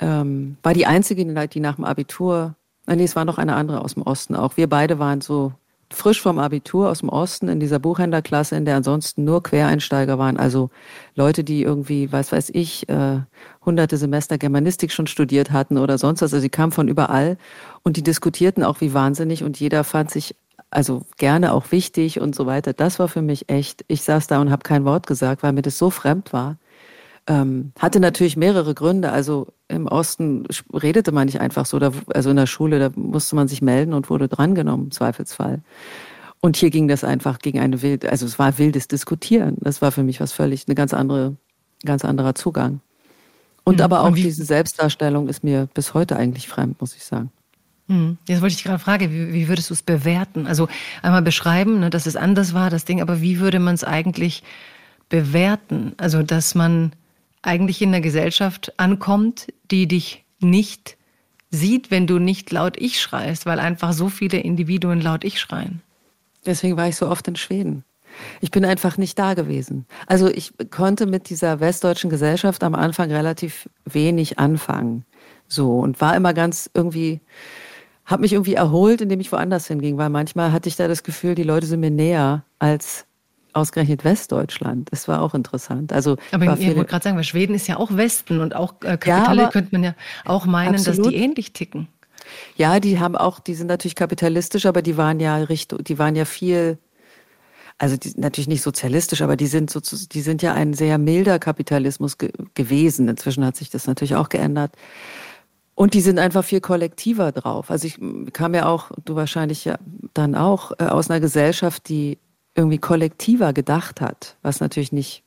Ähm, war die einzige, die nach dem Abitur, nee, es war noch eine andere aus dem Osten auch. Wir beide waren so frisch vom Abitur aus dem Osten in dieser Buchhändlerklasse, in der ansonsten nur Quereinsteiger waren, also Leute, die irgendwie, was weiß ich, äh, hunderte Semester Germanistik schon studiert hatten oder sonst was. Also sie kamen von überall und die diskutierten auch wie wahnsinnig und jeder fand sich also gerne auch wichtig und so weiter. Das war für mich echt. Ich saß da und habe kein Wort gesagt, weil mir das so fremd war. Ähm, hatte natürlich mehrere Gründe. Also im Osten redete man nicht einfach so. Da, also in der Schule, da musste man sich melden und wurde drangenommen, im Zweifelsfall. Und hier ging das einfach gegen eine wilde, also es war wildes Diskutieren. Das war für mich was völlig, eine ganz andere, ganz anderer Zugang. Und mhm. aber auch diese Selbstdarstellung ist mir bis heute eigentlich fremd, muss ich sagen. Mhm. Jetzt wollte ich gerade fragen, wie, wie, würdest du es bewerten? Also einmal beschreiben, ne, dass es anders war, das Ding, aber wie würde man es eigentlich bewerten? Also, dass man eigentlich in einer Gesellschaft ankommt, die dich nicht sieht, wenn du nicht laut Ich schreist, weil einfach so viele Individuen laut Ich schreien. Deswegen war ich so oft in Schweden. Ich bin einfach nicht da gewesen. Also ich konnte mit dieser westdeutschen Gesellschaft am Anfang relativ wenig anfangen. So und war immer ganz irgendwie, habe mich irgendwie erholt, indem ich woanders hinging, weil manchmal hatte ich da das Gefühl, die Leute sind mir näher als ausgerechnet Westdeutschland. Das war auch interessant. Also aber ich wollte gerade sagen, weil Schweden ist ja auch Westen und auch äh, Kapitale ja, könnte man ja auch meinen, absolut. dass die ähnlich ticken. Ja, die haben auch, die sind natürlich kapitalistisch, aber die waren ja Richtung, die waren ja viel, also die, natürlich nicht sozialistisch, aber die sind so, die sind ja ein sehr milder Kapitalismus ge gewesen. Inzwischen hat sich das natürlich auch geändert. Und die sind einfach viel kollektiver drauf. Also ich kam ja auch, du wahrscheinlich ja dann auch, äh, aus einer Gesellschaft, die irgendwie kollektiver gedacht hat, was natürlich nicht,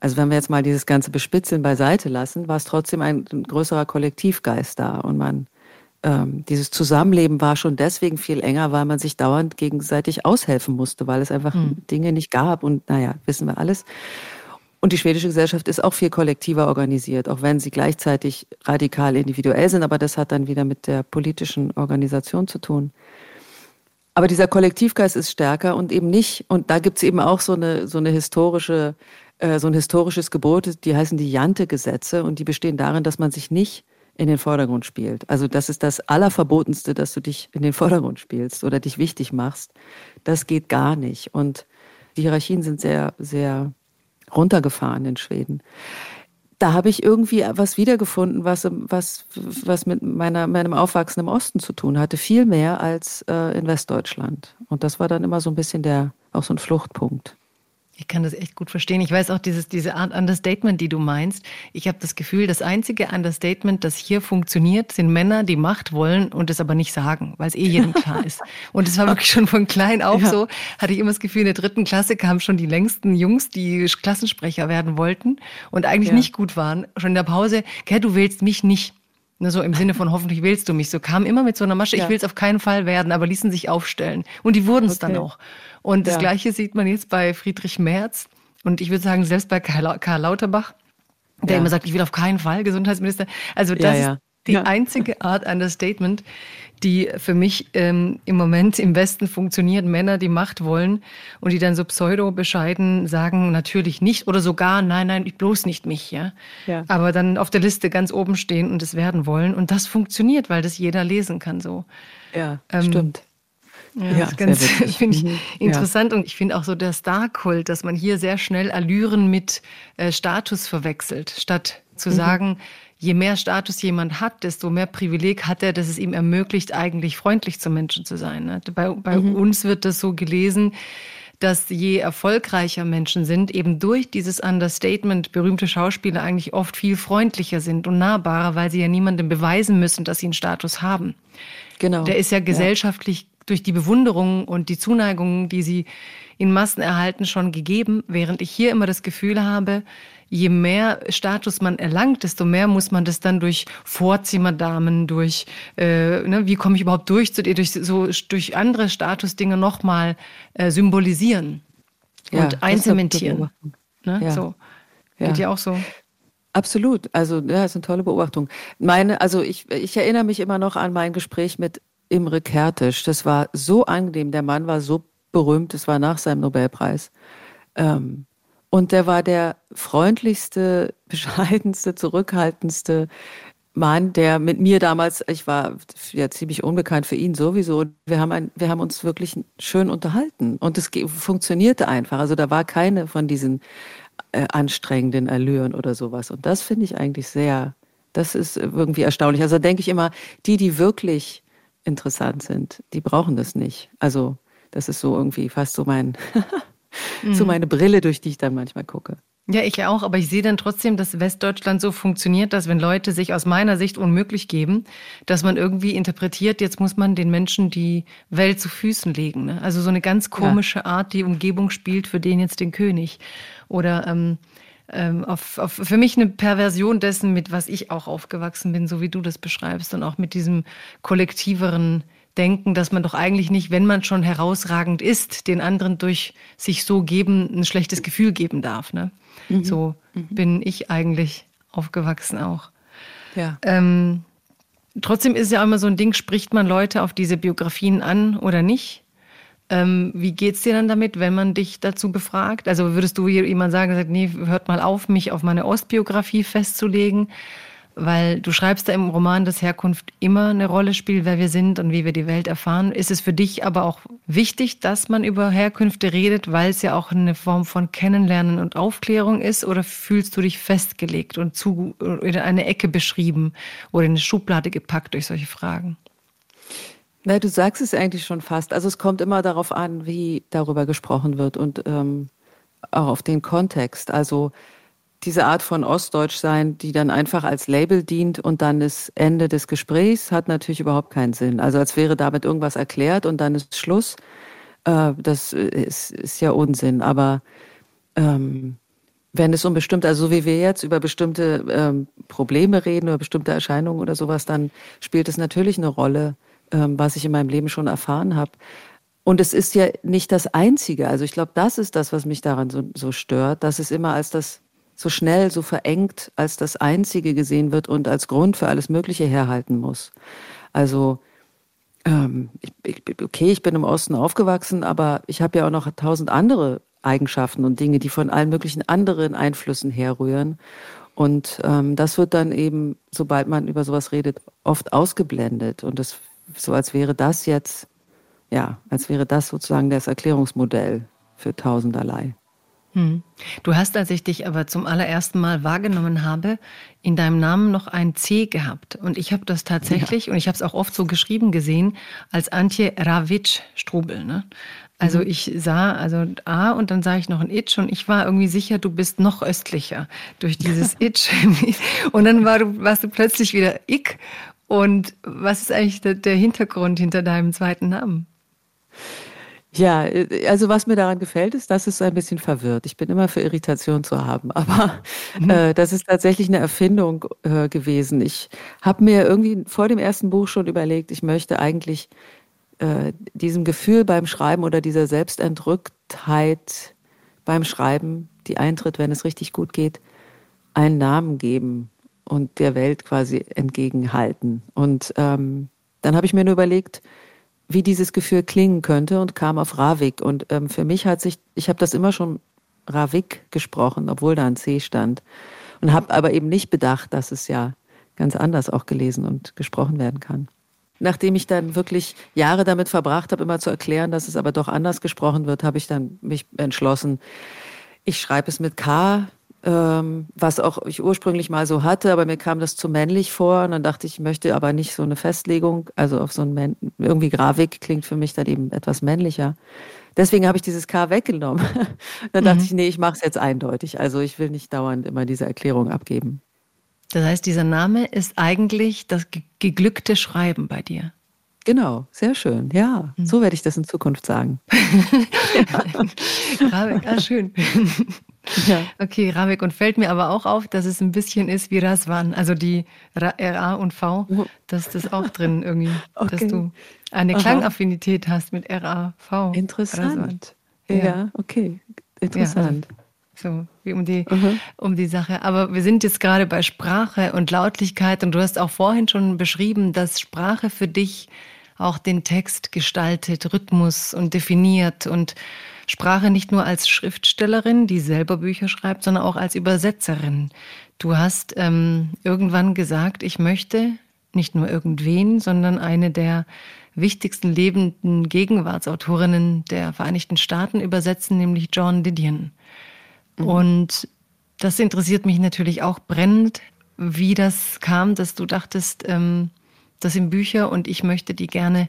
also wenn wir jetzt mal dieses ganze Bespitzeln beiseite lassen, war es trotzdem ein, größerer Kollektivgeist da und man ähm, dieses Zusammenleben war schon deswegen viel enger, weil man sich dauernd gegenseitig aushelfen musste, weil es einfach mhm. Dinge nicht gab und naja, wissen wir alles. Und die schwedische Gesellschaft ist auch viel kollektiver organisiert, auch wenn sie gleichzeitig radikal individuell sind, aber das hat dann wieder mit der politischen Organisation zu tun. Aber dieser Kollektivgeist ist stärker und eben nicht, und da gibt es eben auch so eine, so eine historische, äh, so ein historisches Gebot, die heißen die Jante-Gesetze und die bestehen darin, dass man sich nicht in den Vordergrund spielt. Also das ist das Allerverbotenste, dass du dich in den Vordergrund spielst oder dich wichtig machst. Das geht gar nicht. Und die Hierarchien sind sehr, sehr runtergefahren in Schweden da habe ich irgendwie was wiedergefunden, was, was, was mit meiner, meinem Aufwachsen im Osten zu tun hatte. Viel mehr als äh, in Westdeutschland. Und das war dann immer so ein bisschen der, auch so ein Fluchtpunkt. Ich kann das echt gut verstehen. Ich weiß auch dieses, diese Art Understatement, die du meinst. Ich habe das Gefühl, das einzige Understatement, das hier funktioniert, sind Männer, die Macht wollen und es aber nicht sagen, weil es eh jedem klar ist. Und es war wirklich schon von klein auf ja. so. Hatte ich immer das Gefühl, in der dritten Klasse kamen schon die längsten Jungs, die Klassensprecher werden wollten und eigentlich ja. nicht gut waren. Schon in der Pause, Gell, du wählst mich nicht. Ne, so im Sinne von hoffentlich wählst du mich. So kam immer mit so einer Masche, ja. ich will es auf keinen Fall werden, aber ließen sich aufstellen. Und die wurden es okay. dann auch. Und das Gleiche sieht man jetzt bei Friedrich Merz und ich würde sagen, selbst bei Karl Lauterbach, der ja. immer sagt, ich will auf keinen Fall Gesundheitsminister. Also das ja, ist die einzige Art Understatement, die für mich ähm, im Moment im Westen funktioniert. Männer, die Macht wollen und die dann so pseudo-bescheiden sagen, natürlich nicht oder sogar, nein, nein, ich bloß nicht mich. Ja? ja? Aber dann auf der Liste ganz oben stehen und es werden wollen. Und das funktioniert, weil das jeder lesen kann so. Ja, ähm, stimmt. Ja, ja das ganz finde ich mhm. interessant ja. und ich finde auch so der Star-Kult, dass man hier sehr schnell Allüren mit äh, Status verwechselt, statt zu mhm. sagen, je mehr Status jemand hat, desto mehr Privileg hat er, dass es ihm ermöglicht, eigentlich freundlich zu Menschen zu sein. Ne? Bei, bei mhm. uns wird das so gelesen, dass je erfolgreicher Menschen sind, eben durch dieses Understatement berühmte Schauspieler eigentlich oft viel freundlicher sind und nahbarer, weil sie ja niemandem beweisen müssen, dass sie einen Status haben. Genau. Der ist ja gesellschaftlich ja. Durch die Bewunderung und die Zuneigung, die sie in Massen erhalten, schon gegeben, während ich hier immer das Gefühl habe, je mehr Status man erlangt, desto mehr muss man das dann durch Vorzimmerdamen, durch äh, ne, wie komme ich überhaupt durch zu dir, durch so durch andere Statusdinge nochmal äh, symbolisieren ja, und einzementieren. Ne? Ja. So. Ja. Geht ja auch so. Absolut. Also, ja, das ist eine tolle Beobachtung. Meine, also ich, ich erinnere mich immer noch an mein Gespräch mit Imre Kertisch. Das war so angenehm. Der Mann war so berühmt. Das war nach seinem Nobelpreis. Ähm, und der war der freundlichste, bescheidenste, zurückhaltendste Mann, der mit mir damals, ich war ja ziemlich unbekannt für ihn sowieso, wir haben, ein, wir haben uns wirklich schön unterhalten und es funktionierte einfach. Also da war keine von diesen äh, anstrengenden Allüren oder sowas. Und das finde ich eigentlich sehr, das ist irgendwie erstaunlich. Also denke ich immer, die, die wirklich interessant sind, die brauchen das nicht. Also das ist so irgendwie fast so mein mhm. so meine Brille, durch die ich dann manchmal gucke. Ja, ich auch, aber ich sehe dann trotzdem, dass Westdeutschland so funktioniert, dass wenn Leute sich aus meiner Sicht unmöglich geben, dass man irgendwie interpretiert, jetzt muss man den Menschen die Welt zu Füßen legen. Ne? Also so eine ganz komische ja. Art, die Umgebung spielt für den jetzt den König. Oder ähm, ähm, auf, auf, für mich eine Perversion dessen, mit was ich auch aufgewachsen bin, so wie du das beschreibst, und auch mit diesem kollektiveren denken, dass man doch eigentlich nicht, wenn man schon herausragend ist, den anderen durch sich so geben, ein schlechtes Gefühl geben darf. Ne? Mhm. So mhm. bin ich eigentlich aufgewachsen auch. Ja. Ähm, trotzdem ist es ja immer so ein Ding, spricht man Leute auf diese Biografien an oder nicht? Ähm, wie es dir dann damit, wenn man dich dazu befragt? Also würdest du jemand sagen, sagt, nee, hört mal auf, mich auf meine Ostbiografie festzulegen? weil du schreibst da im Roman, dass Herkunft immer eine Rolle spielt, wer wir sind und wie wir die Welt erfahren. Ist es für dich aber auch wichtig, dass man über Herkünfte redet, weil es ja auch eine Form von Kennenlernen und Aufklärung ist? Oder fühlst du dich festgelegt und zu, in eine Ecke beschrieben oder in eine Schublade gepackt durch solche Fragen? Na, du sagst es eigentlich schon fast. Also es kommt immer darauf an, wie darüber gesprochen wird und ähm, auch auf den Kontext. Also diese Art von Ostdeutsch sein, die dann einfach als Label dient und dann das Ende des Gesprächs, hat natürlich überhaupt keinen Sinn. Also als wäre damit irgendwas erklärt und dann ist Schluss. Äh, das ist, ist, ja Unsinn. Aber ähm, wenn es um bestimmte, also so wie wir jetzt über bestimmte ähm, Probleme reden oder bestimmte Erscheinungen oder sowas, dann spielt es natürlich eine Rolle, was ich in meinem Leben schon erfahren habe. Und es ist ja nicht das Einzige. Also ich glaube, das ist das, was mich daran so, so stört, dass es immer als das so schnell, so verengt als das Einzige gesehen wird und als Grund für alles Mögliche herhalten muss. Also ähm, ich, okay, ich bin im Osten aufgewachsen, aber ich habe ja auch noch tausend andere Eigenschaften und Dinge, die von allen möglichen anderen Einflüssen herrühren. Und ähm, das wird dann eben, sobald man über sowas redet, oft ausgeblendet. Und das so, als wäre das jetzt, ja, als wäre das sozusagen das Erklärungsmodell für tausenderlei. Hm. Du hast, als ich dich aber zum allerersten Mal wahrgenommen habe, in deinem Namen noch ein C gehabt. Und ich habe das tatsächlich, ja. und ich habe es auch oft so geschrieben gesehen, als Antje Ravitsch Strubel. Ne? Also mhm. ich sah also A und dann sah ich noch ein Itch und ich war irgendwie sicher, du bist noch östlicher durch dieses Itch. und dann war du, warst du plötzlich wieder Ick. Und was ist eigentlich der, Hintergrund hinter deinem zweiten Namen? Ja, also was mir daran gefällt, ist, dass es ein bisschen verwirrt. Ich bin immer für Irritation zu haben, aber mhm. äh, das ist tatsächlich eine Erfindung äh, gewesen. Ich habe mir irgendwie vor dem ersten Buch schon überlegt, ich möchte eigentlich äh, diesem Gefühl beim Schreiben oder dieser Selbstentrücktheit beim Schreiben, die eintritt, wenn es richtig gut geht, einen Namen geben und der Welt quasi entgegenhalten. Und ähm, dann habe ich mir nur überlegt, wie dieses Gefühl klingen könnte und kam auf Ravik. Und ähm, für mich hat sich, ich habe das immer schon Ravik gesprochen, obwohl da ein C stand. Und habe aber eben nicht bedacht, dass es ja ganz anders auch gelesen und gesprochen werden kann. Nachdem ich dann wirklich Jahre damit verbracht habe, immer zu erklären, dass es aber doch anders gesprochen wird, habe ich dann mich entschlossen, ich schreibe es mit K, ähm, was auch ich ursprünglich mal so hatte, aber mir kam das zu männlich vor und dann dachte ich, ich möchte aber nicht so eine Festlegung, also auf so ein irgendwie Grafik klingt für mich dann eben etwas männlicher. Deswegen habe ich dieses K weggenommen. dann dachte mhm. ich, nee, ich mache es jetzt eindeutig. Also ich will nicht dauernd immer diese Erklärung abgeben. Das heißt, dieser Name ist eigentlich das geglückte Schreiben bei dir. Genau, sehr schön. Ja, mhm. so werde ich das in Zukunft sagen. Rabek, ah, schön. Ja. Okay, Rabek. Und fällt mir aber auch auf, dass es ein bisschen ist wie Raswan, also die RA und V, oh. dass das auch drin irgendwie, okay. dass du eine Aha. Klangaffinität hast mit RAV. Interessant. Ja. ja. okay. Interessant. Ja, also so wie um die, mhm. um die Sache. Aber wir sind jetzt gerade bei Sprache und Lautlichkeit und du hast auch vorhin schon beschrieben, dass Sprache für dich auch den Text gestaltet, Rhythmus und definiert und Sprache nicht nur als Schriftstellerin, die selber Bücher schreibt, sondern auch als Übersetzerin. Du hast ähm, irgendwann gesagt, ich möchte nicht nur irgendwen, sondern eine der wichtigsten lebenden Gegenwartsautorinnen der Vereinigten Staaten übersetzen, nämlich John Didion. Mhm. Und das interessiert mich natürlich auch brennend, wie das kam, dass du dachtest, ähm, das sind Bücher und ich möchte die gerne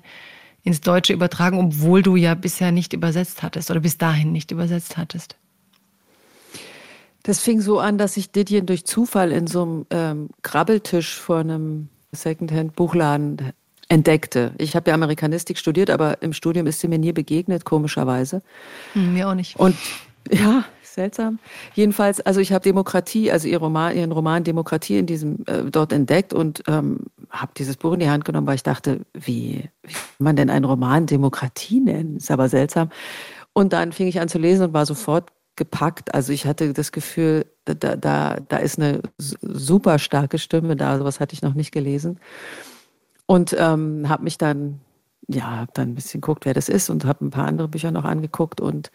ins Deutsche übertragen, obwohl du ja bisher nicht übersetzt hattest oder bis dahin nicht übersetzt hattest. Das fing so an, dass ich Didion durch Zufall in so einem ähm, Krabbeltisch vor einem Secondhand-Buchladen entdeckte. Ich habe ja Amerikanistik studiert, aber im Studium ist sie mir nie begegnet, komischerweise. Hm, mir auch nicht. Und ja, seltsam. Jedenfalls, also ich habe Demokratie, also ihren Roman, ihren Roman Demokratie in diesem äh, dort entdeckt und ähm, habe dieses Buch in die Hand genommen, weil ich dachte, wie, wie kann man denn einen Roman Demokratie nennen? Ist aber seltsam. Und dann fing ich an zu lesen und war sofort gepackt. Also ich hatte das Gefühl, da, da, da ist eine super starke Stimme da. Sowas hatte ich noch nicht gelesen. Und ähm, habe mich dann ja, habe dann ein bisschen geguckt, wer das ist und habe ein paar andere Bücher noch angeguckt und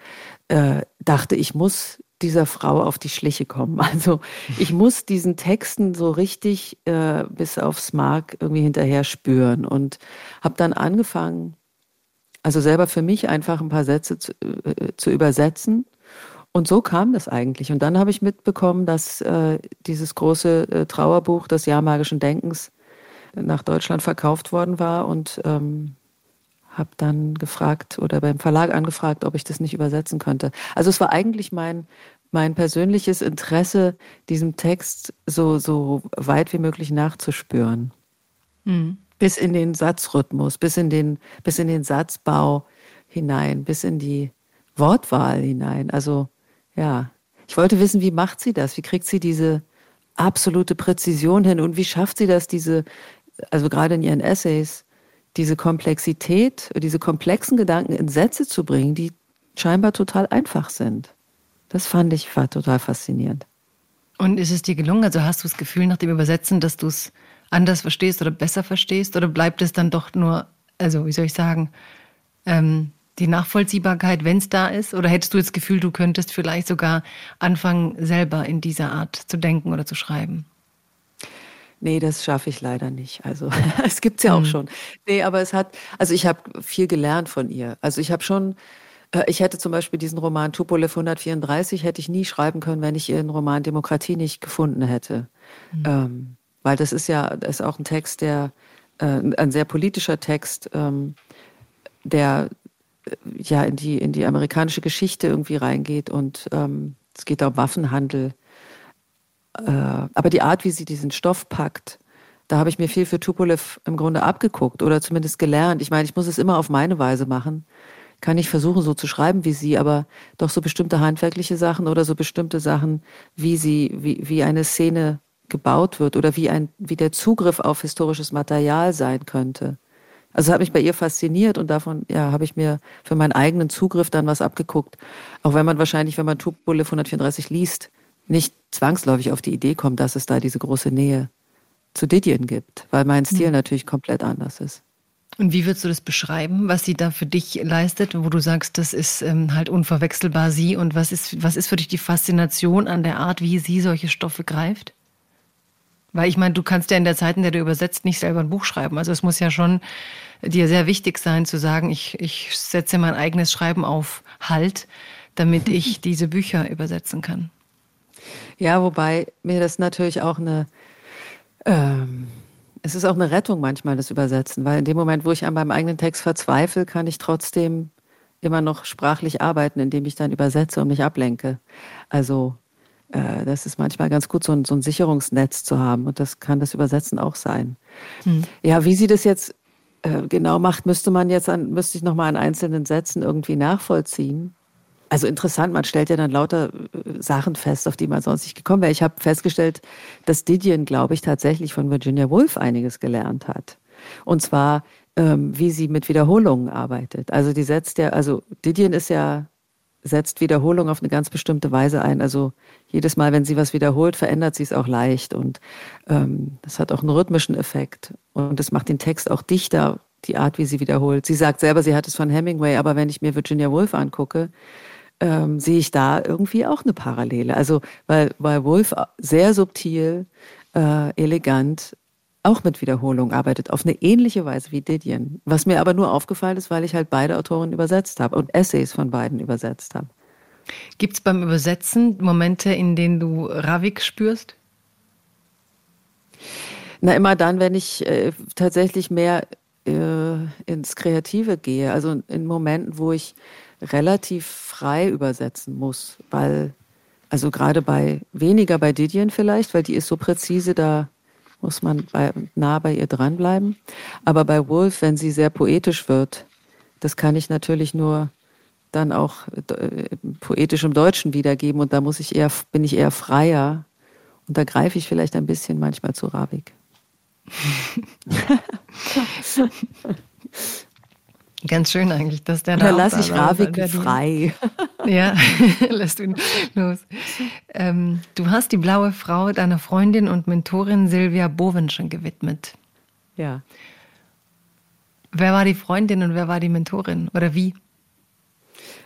äh, dachte, ich muss dieser Frau auf die Schliche kommen. Also ich muss diesen Texten so richtig äh, bis aufs Mark irgendwie hinterher spüren und habe dann angefangen, also selber für mich einfach ein paar Sätze zu, äh, zu übersetzen. Und so kam das eigentlich. Und dann habe ich mitbekommen, dass äh, dieses große äh, Trauerbuch des Jahr magischen Denkens nach Deutschland verkauft worden war und ähm, habe dann gefragt oder beim Verlag angefragt, ob ich das nicht übersetzen könnte. Also es war eigentlich mein, mein persönliches Interesse, diesem Text so, so weit wie möglich nachzuspüren. Mhm. Bis in den Satzrhythmus, bis in den, bis in den Satzbau hinein, bis in die Wortwahl hinein. Also ja, ich wollte wissen, wie macht sie das? Wie kriegt sie diese absolute Präzision hin und wie schafft sie das, diese, also gerade in ihren Essays, diese Komplexität, diese komplexen Gedanken in Sätze zu bringen, die scheinbar total einfach sind. Das fand ich war total faszinierend. Und ist es dir gelungen? Also hast du das Gefühl nach dem Übersetzen, dass du es anders verstehst oder besser verstehst? Oder bleibt es dann doch nur, also wie soll ich sagen, ähm, die Nachvollziehbarkeit, wenn es da ist? Oder hättest du das Gefühl, du könntest vielleicht sogar anfangen, selber in dieser Art zu denken oder zu schreiben? Nee, das schaffe ich leider nicht. Also es gibt es ja auch mhm. schon. Nee, aber es hat, also ich habe viel gelernt von ihr. Also ich habe schon, äh, ich hätte zum Beispiel diesen Roman Tupolev 134 hätte ich nie schreiben können, wenn ich ihren Roman Demokratie nicht gefunden hätte. Mhm. Ähm, weil das ist ja, das ist auch ein Text, der, äh, ein sehr politischer Text, ähm, der ja in die, in die amerikanische Geschichte irgendwie reingeht und ähm, es geht um Waffenhandel. Äh, aber die Art, wie sie diesen Stoff packt, da habe ich mir viel für Tupolev im Grunde abgeguckt oder zumindest gelernt. Ich meine, ich muss es immer auf meine Weise machen. Kann ich versuchen, so zu schreiben wie sie, aber doch so bestimmte handwerkliche Sachen oder so bestimmte Sachen, wie sie, wie, wie eine Szene gebaut wird oder wie ein, wie der Zugriff auf historisches Material sein könnte. Also hat mich bei ihr fasziniert und davon ja, habe ich mir für meinen eigenen Zugriff dann was abgeguckt. Auch wenn man wahrscheinlich, wenn man Tupolev 134 liest, nicht zwangsläufig auf die Idee kommt, dass es da diese große Nähe zu Didion gibt, weil mein Stil mhm. natürlich komplett anders ist. Und wie würdest du das beschreiben, was sie da für dich leistet, wo du sagst, das ist ähm, halt unverwechselbar sie und was ist, was ist für dich die Faszination an der Art, wie sie solche Stoffe greift? Weil ich meine, du kannst ja in der Zeit, in der du übersetzt, nicht selber ein Buch schreiben. Also es muss ja schon dir sehr wichtig sein zu sagen, ich, ich setze mein eigenes Schreiben auf Halt, damit ich diese Bücher übersetzen kann. Ja, wobei mir das natürlich auch eine ähm, es ist auch eine Rettung manchmal, das Übersetzen, weil in dem Moment, wo ich an meinem eigenen Text verzweifle, kann ich trotzdem immer noch sprachlich arbeiten, indem ich dann übersetze und mich ablenke. Also äh, das ist manchmal ganz gut, so ein, so ein, Sicherungsnetz zu haben und das kann das Übersetzen auch sein. Hm. Ja, wie sie das jetzt äh, genau macht, müsste man jetzt an, müsste ich nochmal an einzelnen Sätzen irgendwie nachvollziehen. Also interessant, man stellt ja dann lauter äh, Sachen fest, auf die man sonst nicht gekommen wäre. Ich habe festgestellt, dass Didion, glaube ich, tatsächlich von Virginia Woolf einiges gelernt hat. Und zwar, ähm, wie sie mit Wiederholungen arbeitet. Also die setzt ja, also Didion ist ja, setzt Wiederholung auf eine ganz bestimmte Weise ein. Also jedes Mal, wenn sie was wiederholt, verändert sie es auch leicht. Und ähm, das hat auch einen rhythmischen Effekt. Und das macht den Text auch dichter, die Art, wie sie wiederholt. Sie sagt selber, sie hat es von Hemingway, aber wenn ich mir Virginia Woolf angucke, ähm, sehe ich da irgendwie auch eine Parallele. Also weil, weil Wolf sehr subtil, äh, elegant auch mit Wiederholung arbeitet, auf eine ähnliche Weise wie Didion. Was mir aber nur aufgefallen ist, weil ich halt beide Autoren übersetzt habe und Essays von beiden übersetzt habe. Gibt es beim Übersetzen Momente, in denen du Ravik spürst? Na, immer dann, wenn ich äh, tatsächlich mehr äh, ins Kreative gehe. Also in Momenten, wo ich relativ frei übersetzen muss, weil, also gerade bei, weniger bei Didion vielleicht, weil die ist so präzise, da muss man bei, nah bei ihr dranbleiben. Aber bei Wolf, wenn sie sehr poetisch wird, das kann ich natürlich nur dann auch äh, poetisch im Deutschen wiedergeben und da muss ich eher, bin ich eher freier und da greife ich vielleicht ein bisschen manchmal zu Ravik. Ganz schön eigentlich, dass der da. Da lasse ich Ravik frei. Ja, lässt ihn los. Ähm, du hast die blaue Frau deiner Freundin und Mentorin Silvia Bovenschen gewidmet. Ja. Wer war die Freundin und wer war die Mentorin oder wie?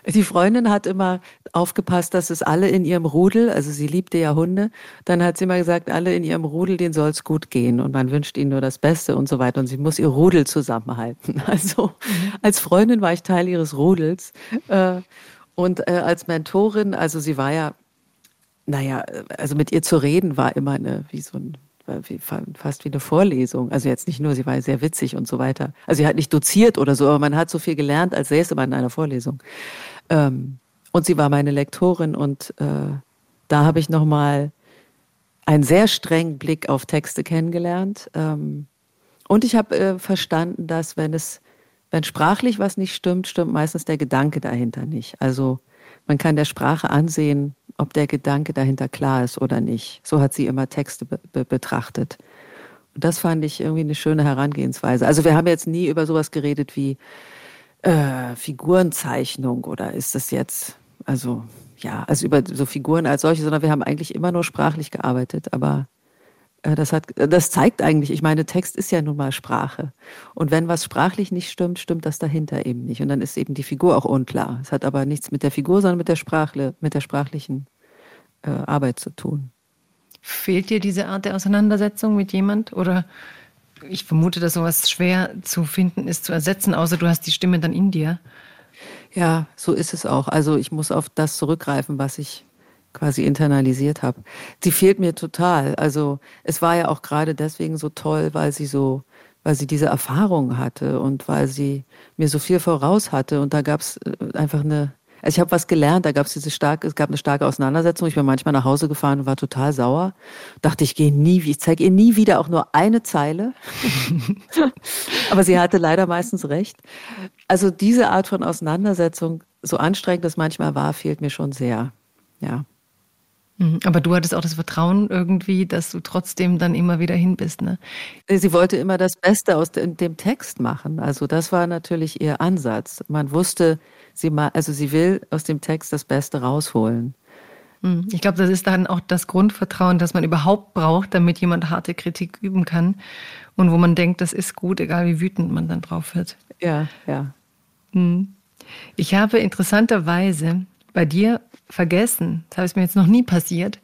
Die Freundin hat immer aufgepasst, dass es alle in ihrem Rudel, also sie liebte ja Hunde, dann hat sie immer gesagt, alle in ihrem Rudel, denen soll es gut gehen und man wünscht ihnen nur das Beste und so weiter und sie muss ihr Rudel zusammenhalten. Also mhm. als Freundin war ich Teil ihres Rudels äh, und äh, als Mentorin, also sie war ja, naja, also mit ihr zu reden war immer eine, wie so ein fast wie eine Vorlesung. Also jetzt nicht nur, sie war sehr witzig und so weiter. Also sie hat nicht doziert oder so, aber man hat so viel gelernt, als säße man in einer Vorlesung. Ähm, und sie war meine Lektorin und äh, da habe ich nochmal einen sehr strengen Blick auf Texte kennengelernt. Ähm, und ich habe äh, verstanden, dass wenn es, wenn sprachlich was nicht stimmt, stimmt meistens der Gedanke dahinter nicht. Also man kann der Sprache ansehen, ob der Gedanke dahinter klar ist oder nicht. So hat sie immer Texte be be betrachtet. Und das fand ich irgendwie eine schöne Herangehensweise. Also wir haben jetzt nie über sowas geredet wie äh, Figurenzeichnung oder ist das jetzt, also ja, also über so Figuren als solche, sondern wir haben eigentlich immer nur sprachlich gearbeitet, aber das, hat, das zeigt eigentlich, ich meine, Text ist ja nun mal Sprache. Und wenn was sprachlich nicht stimmt, stimmt das dahinter eben nicht. Und dann ist eben die Figur auch unklar. Es hat aber nichts mit der Figur, sondern mit der, Sprachle, mit der sprachlichen äh, Arbeit zu tun. Fehlt dir diese Art der Auseinandersetzung mit jemand? Oder ich vermute, dass sowas schwer zu finden ist, zu ersetzen, außer du hast die Stimme dann in dir. Ja, so ist es auch. Also ich muss auf das zurückgreifen, was ich quasi internalisiert habe. Sie fehlt mir total. Also es war ja auch gerade deswegen so toll, weil sie so, weil sie diese Erfahrung hatte und weil sie mir so viel voraus hatte. Und da gab es äh, einfach eine, also ich habe was gelernt, da gab es diese starke, es gab eine starke Auseinandersetzung. Ich bin manchmal nach Hause gefahren und war total sauer. Dachte, ich gehe nie, ich zeige ihr nie wieder auch nur eine Zeile. Aber sie hatte leider meistens recht. Also diese Art von Auseinandersetzung, so anstrengend das manchmal war, fehlt mir schon sehr. Ja. Mhm. Aber du hattest auch das Vertrauen irgendwie, dass du trotzdem dann immer wieder hin bist, ne? Sie wollte immer das Beste aus dem Text machen. Also das war natürlich ihr Ansatz. Man wusste, sie also sie will aus dem Text das Beste rausholen. Mhm. Ich glaube, das ist dann auch das Grundvertrauen, das man überhaupt braucht, damit jemand harte Kritik üben kann und wo man denkt, das ist gut, egal wie wütend man dann drauf wird. Ja, ja. Mhm. Ich habe interessanterweise bei dir vergessen, das ist mir jetzt noch nie passiert,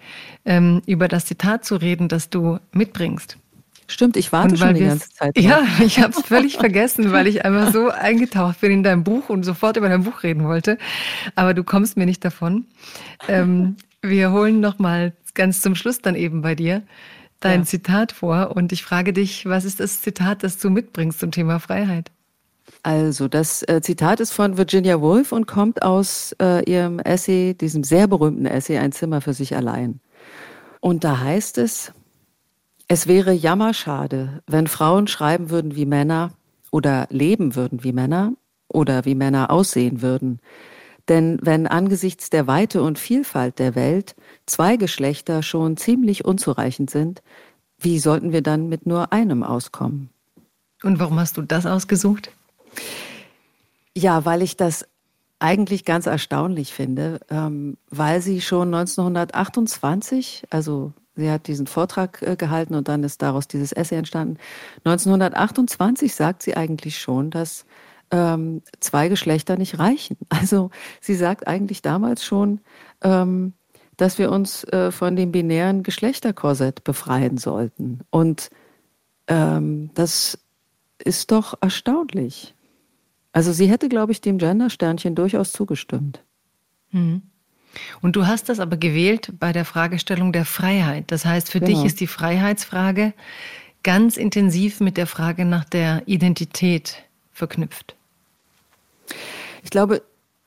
ähm, über das Zitat zu reden, das du mitbringst. Stimmt, ich warte schon die ganze Zeit. Ja, ich habe es völlig vergessen, weil ich einfach so eingetaucht bin in dein Buch und sofort über dein Buch reden wollte. Aber du kommst mir nicht davon. Ähm, wir holen noch mal ganz zum Schluss dann eben bei dir dein ja. Zitat vor und ich frage dich, was ist das Zitat, das du mitbringst zum Thema Freiheit? Also, das äh, Zitat ist von Virginia Woolf und kommt aus äh, ihrem Essay, diesem sehr berühmten Essay Ein Zimmer für sich allein. Und da heißt es, es wäre jammerschade, wenn Frauen schreiben würden wie Männer oder leben würden wie Männer oder wie Männer aussehen würden. Denn wenn angesichts der Weite und Vielfalt der Welt zwei Geschlechter schon ziemlich unzureichend sind, wie sollten wir dann mit nur einem auskommen? Und warum hast du das ausgesucht? Ja, weil ich das eigentlich ganz erstaunlich finde, ähm, weil sie schon 1928, also sie hat diesen Vortrag äh, gehalten und dann ist daraus dieses Essay entstanden. 1928 sagt sie eigentlich schon, dass ähm, zwei Geschlechter nicht reichen. Also sie sagt eigentlich damals schon, ähm, dass wir uns äh, von dem binären Geschlechterkorsett befreien sollten. Und ähm, das ist doch erstaunlich. Also sie hätte, glaube ich, dem Gender-Sternchen durchaus zugestimmt. Mhm. Und du hast das aber gewählt bei der Fragestellung der Freiheit. Das heißt, für genau. dich ist die Freiheitsfrage ganz intensiv mit der Frage nach der Identität verknüpft. Ich glaube,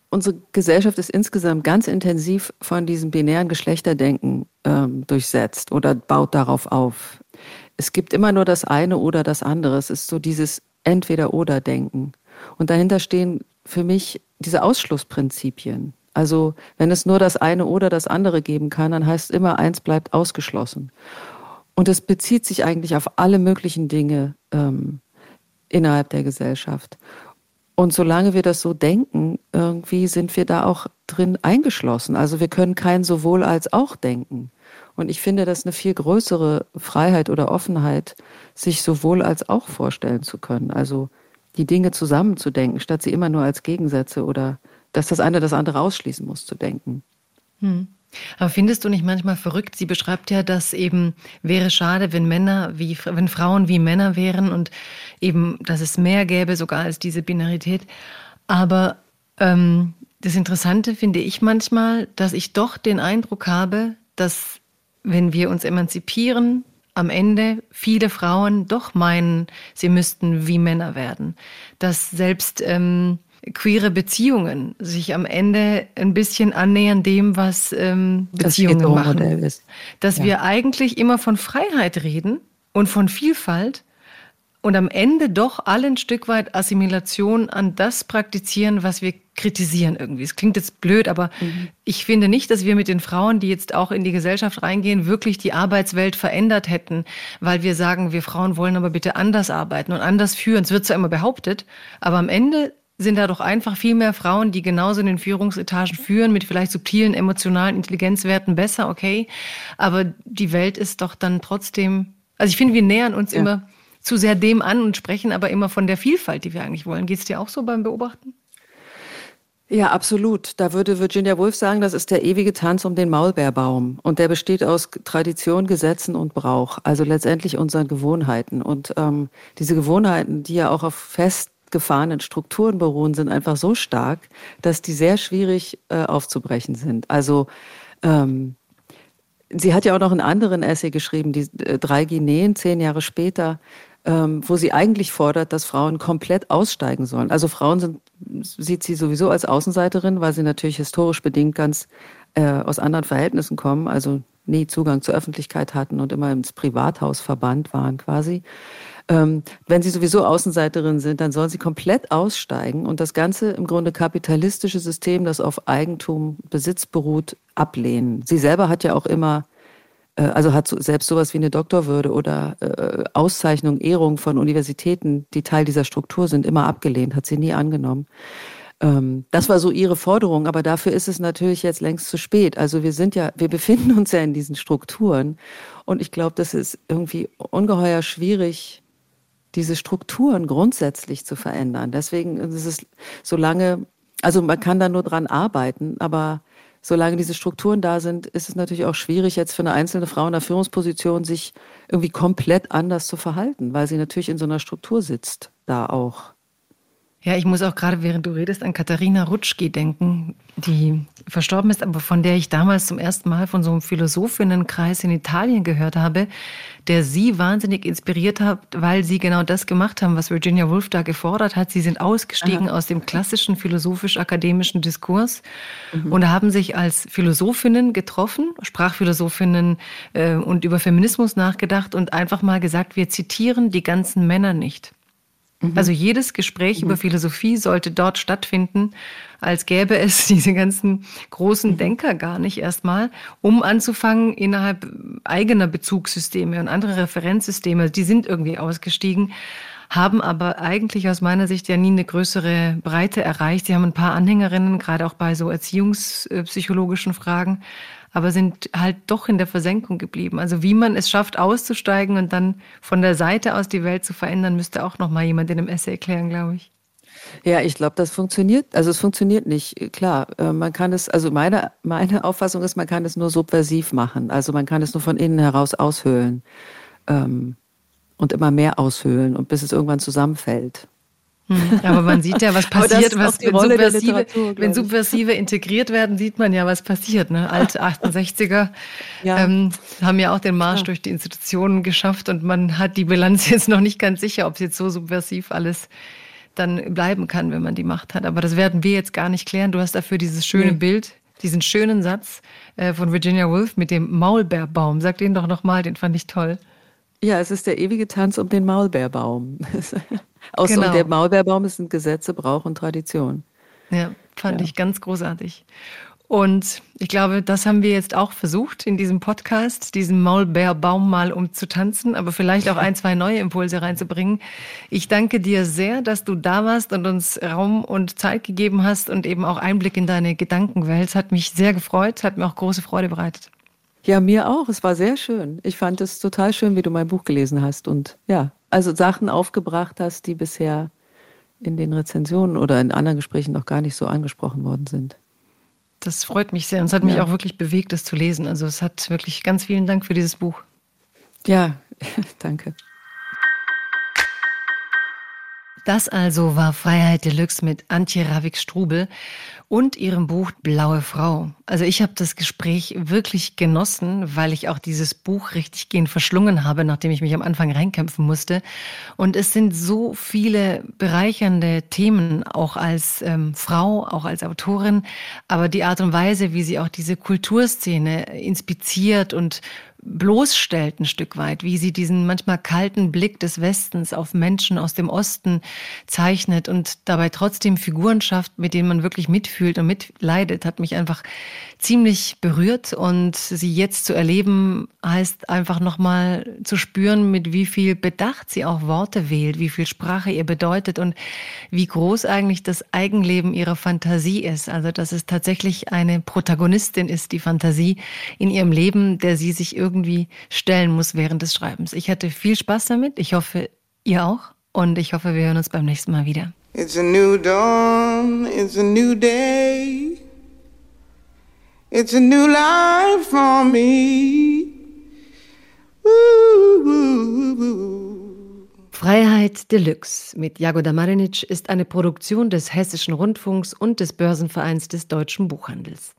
unsere Gesellschaft ist insgesamt ganz intensiv von diesem binären Geschlechterdenken ähm, durchsetzt oder baut darauf auf. Es gibt immer nur das eine oder das andere. Es ist so dieses Entweder-oder-Denken. Und dahinter stehen für mich diese Ausschlussprinzipien. Also wenn es nur das eine oder das andere geben kann, dann heißt immer, eins bleibt ausgeschlossen. Und es bezieht sich eigentlich auf alle möglichen Dinge ähm, innerhalb der Gesellschaft. Und solange wir das so denken, irgendwie sind wir da auch drin eingeschlossen. Also wir können kein sowohl als auch denken. Und ich finde das eine viel größere Freiheit oder Offenheit, sich sowohl als auch vorstellen zu können. Also die Dinge zusammenzudenken, statt sie immer nur als Gegensätze oder dass das eine das andere ausschließen muss zu denken. Hm. Aber findest du nicht manchmal verrückt? Sie beschreibt ja, dass eben wäre schade, wenn Männer wie wenn Frauen wie Männer wären und eben, dass es mehr gäbe sogar als diese Binarität. Aber ähm, das Interessante finde ich manchmal, dass ich doch den Eindruck habe, dass wenn wir uns emanzipieren, am Ende viele Frauen doch meinen, sie müssten wie Männer werden. Dass selbst ähm, queere Beziehungen sich am Ende ein bisschen annähern dem, was ähm, Beziehungen das machen. Ist. Dass ja. wir eigentlich immer von Freiheit reden und von Vielfalt und am Ende doch alle ein Stück weit Assimilation an das praktizieren, was wir kritisieren irgendwie. Es klingt jetzt blöd, aber mhm. ich finde nicht, dass wir mit den Frauen, die jetzt auch in die Gesellschaft reingehen, wirklich die Arbeitswelt verändert hätten, weil wir sagen, wir Frauen wollen aber bitte anders arbeiten und anders führen. Es wird zwar immer behauptet, aber am Ende sind da doch einfach viel mehr Frauen, die genauso in den Führungsetagen führen, mit vielleicht subtilen emotionalen Intelligenzwerten besser, okay. Aber die Welt ist doch dann trotzdem, also ich finde, wir nähern uns ja. immer zu sehr dem an und sprechen aber immer von der Vielfalt, die wir eigentlich wollen. Geht es dir auch so beim Beobachten? Ja, absolut. Da würde Virginia Woolf sagen, das ist der ewige Tanz um den Maulbeerbaum. Und der besteht aus Tradition, Gesetzen und Brauch. Also letztendlich unseren Gewohnheiten. Und ähm, diese Gewohnheiten, die ja auch auf festgefahrenen Strukturen beruhen, sind einfach so stark, dass die sehr schwierig äh, aufzubrechen sind. Also ähm, Sie hat ja auch noch einen anderen Essay geschrieben, die äh, drei Guineen, zehn Jahre später, ähm, wo sie eigentlich fordert, dass Frauen komplett aussteigen sollen. Also Frauen sind, sieht sie sowieso als Außenseiterin, weil sie natürlich historisch bedingt ganz äh, aus anderen Verhältnissen kommen, also nie Zugang zur Öffentlichkeit hatten und immer ins Privathaus verbannt waren quasi. Ähm, wenn sie sowieso Außenseiterin sind, dann sollen sie komplett aussteigen und das ganze im Grunde kapitalistische System, das auf Eigentum, Besitz beruht, ablehnen. Sie selber hat ja auch immer also hat selbst sowas wie eine Doktorwürde oder äh, Auszeichnung, Ehrung von Universitäten, die Teil dieser Struktur sind, immer abgelehnt, hat sie nie angenommen. Ähm, das war so ihre Forderung, aber dafür ist es natürlich jetzt längst zu spät. Also wir sind ja, wir befinden uns ja in diesen Strukturen und ich glaube, das ist irgendwie ungeheuer schwierig, diese Strukturen grundsätzlich zu verändern. Deswegen ist es so lange, also man kann da nur dran arbeiten, aber solange diese Strukturen da sind, ist es natürlich auch schwierig, jetzt für eine einzelne Frau in der Führungsposition sich irgendwie komplett anders zu verhalten, weil sie natürlich in so einer Struktur sitzt, da auch. Ja, ich muss auch gerade, während du redest, an Katharina Rutschki denken, die verstorben ist, aber von der ich damals zum ersten Mal von so einem Philosophinnenkreis in Italien gehört habe, der sie wahnsinnig inspiriert hat, weil sie genau das gemacht haben, was Virginia Woolf da gefordert hat. Sie sind ausgestiegen Aha. aus dem klassischen philosophisch-akademischen Diskurs mhm. und haben sich als Philosophinnen getroffen, Sprachphilosophinnen äh, und über Feminismus nachgedacht und einfach mal gesagt, wir zitieren die ganzen Männer nicht. Mhm. Also jedes Gespräch mhm. über Philosophie sollte dort stattfinden, als gäbe es diese ganzen großen mhm. Denker gar nicht erstmal, um anzufangen innerhalb eigener Bezugssysteme und andere Referenzsysteme, die sind irgendwie ausgestiegen, haben aber eigentlich aus meiner Sicht ja nie eine größere Breite erreicht. Sie haben ein paar Anhängerinnen, gerade auch bei so erziehungspsychologischen Fragen, aber sind halt doch in der Versenkung geblieben. Also wie man es schafft, auszusteigen und dann von der Seite aus die Welt zu verändern, müsste auch noch mal jemand in einem Essay erklären, glaube ich. Ja, ich glaube, das funktioniert. Also es funktioniert nicht. Klar, äh, man kann es, also meine, meine Auffassung ist, man kann es nur subversiv machen. Also man kann es nur von innen heraus aushöhlen ähm, und immer mehr aushöhlen und bis es irgendwann zusammenfällt. Hm, aber man sieht ja, was passiert, was, wenn, Subversive, wenn Subversive integriert werden, sieht man ja, was passiert. Ne? Alte 68er ja. Ähm, haben ja auch den Marsch ja. durch die Institutionen geschafft und man hat die Bilanz jetzt noch nicht ganz sicher, ob es jetzt so subversiv alles dann bleiben kann, wenn man die Macht hat. Aber das werden wir jetzt gar nicht klären. Du hast dafür dieses schöne nee. Bild, diesen schönen Satz äh, von Virginia Woolf mit dem Maulbeerbaum. Sag den doch nochmal, den fand ich toll. Ja, es ist der ewige Tanz um den Maulbeerbaum. Aus genau. und der Maulbeerbaum ein Gesetze, Brauch und Tradition. Ja, fand ja. ich ganz großartig. Und ich glaube, das haben wir jetzt auch versucht in diesem Podcast, diesen Maulbeerbaum mal umzutanzen, aber vielleicht auch ein, zwei neue Impulse reinzubringen. Ich danke dir sehr, dass du da warst und uns Raum und Zeit gegeben hast und eben auch Einblick in deine Gedankenwelt. Hat mich sehr gefreut, hat mir auch große Freude bereitet. Ja, mir auch. Es war sehr schön. Ich fand es total schön, wie du mein Buch gelesen hast und ja, also Sachen aufgebracht hast, die bisher in den Rezensionen oder in anderen Gesprächen noch gar nicht so angesprochen worden sind. Das freut mich sehr und es hat mich ja. auch wirklich bewegt, das zu lesen. Also es hat wirklich ganz vielen Dank für dieses Buch. Ja, danke. Das also war Freiheit Deluxe mit Antje Ravik-Strubel und ihrem Buch Blaue Frau. Also ich habe das Gespräch wirklich genossen, weil ich auch dieses Buch richtig gehend verschlungen habe, nachdem ich mich am Anfang reinkämpfen musste. Und es sind so viele bereichernde Themen, auch als ähm, Frau, auch als Autorin. Aber die Art und Weise, wie sie auch diese Kulturszene inspiziert und bloßstellt ein Stück weit, wie sie diesen manchmal kalten Blick des Westens auf Menschen aus dem Osten zeichnet und dabei trotzdem Figuren schafft, mit denen man wirklich mitfühlt und mitleidet, hat mich einfach ziemlich berührt und sie jetzt zu erleben heißt einfach nochmal zu spüren, mit wie viel Bedacht sie auch Worte wählt, wie viel Sprache ihr bedeutet und wie groß eigentlich das Eigenleben ihrer Fantasie ist. Also, dass es tatsächlich eine Protagonistin ist, die Fantasie in ihrem Leben, der sie sich irgendwie stellen muss während des Schreibens. Ich hatte viel Spaß damit. Ich hoffe, ihr auch. Und ich hoffe, wir hören uns beim nächsten Mal wieder. It's a new dawn, it's a new day. It's a new life for me. Freiheit Deluxe mit Jagoda Marinic ist eine Produktion des Hessischen Rundfunks und des Börsenvereins des Deutschen Buchhandels.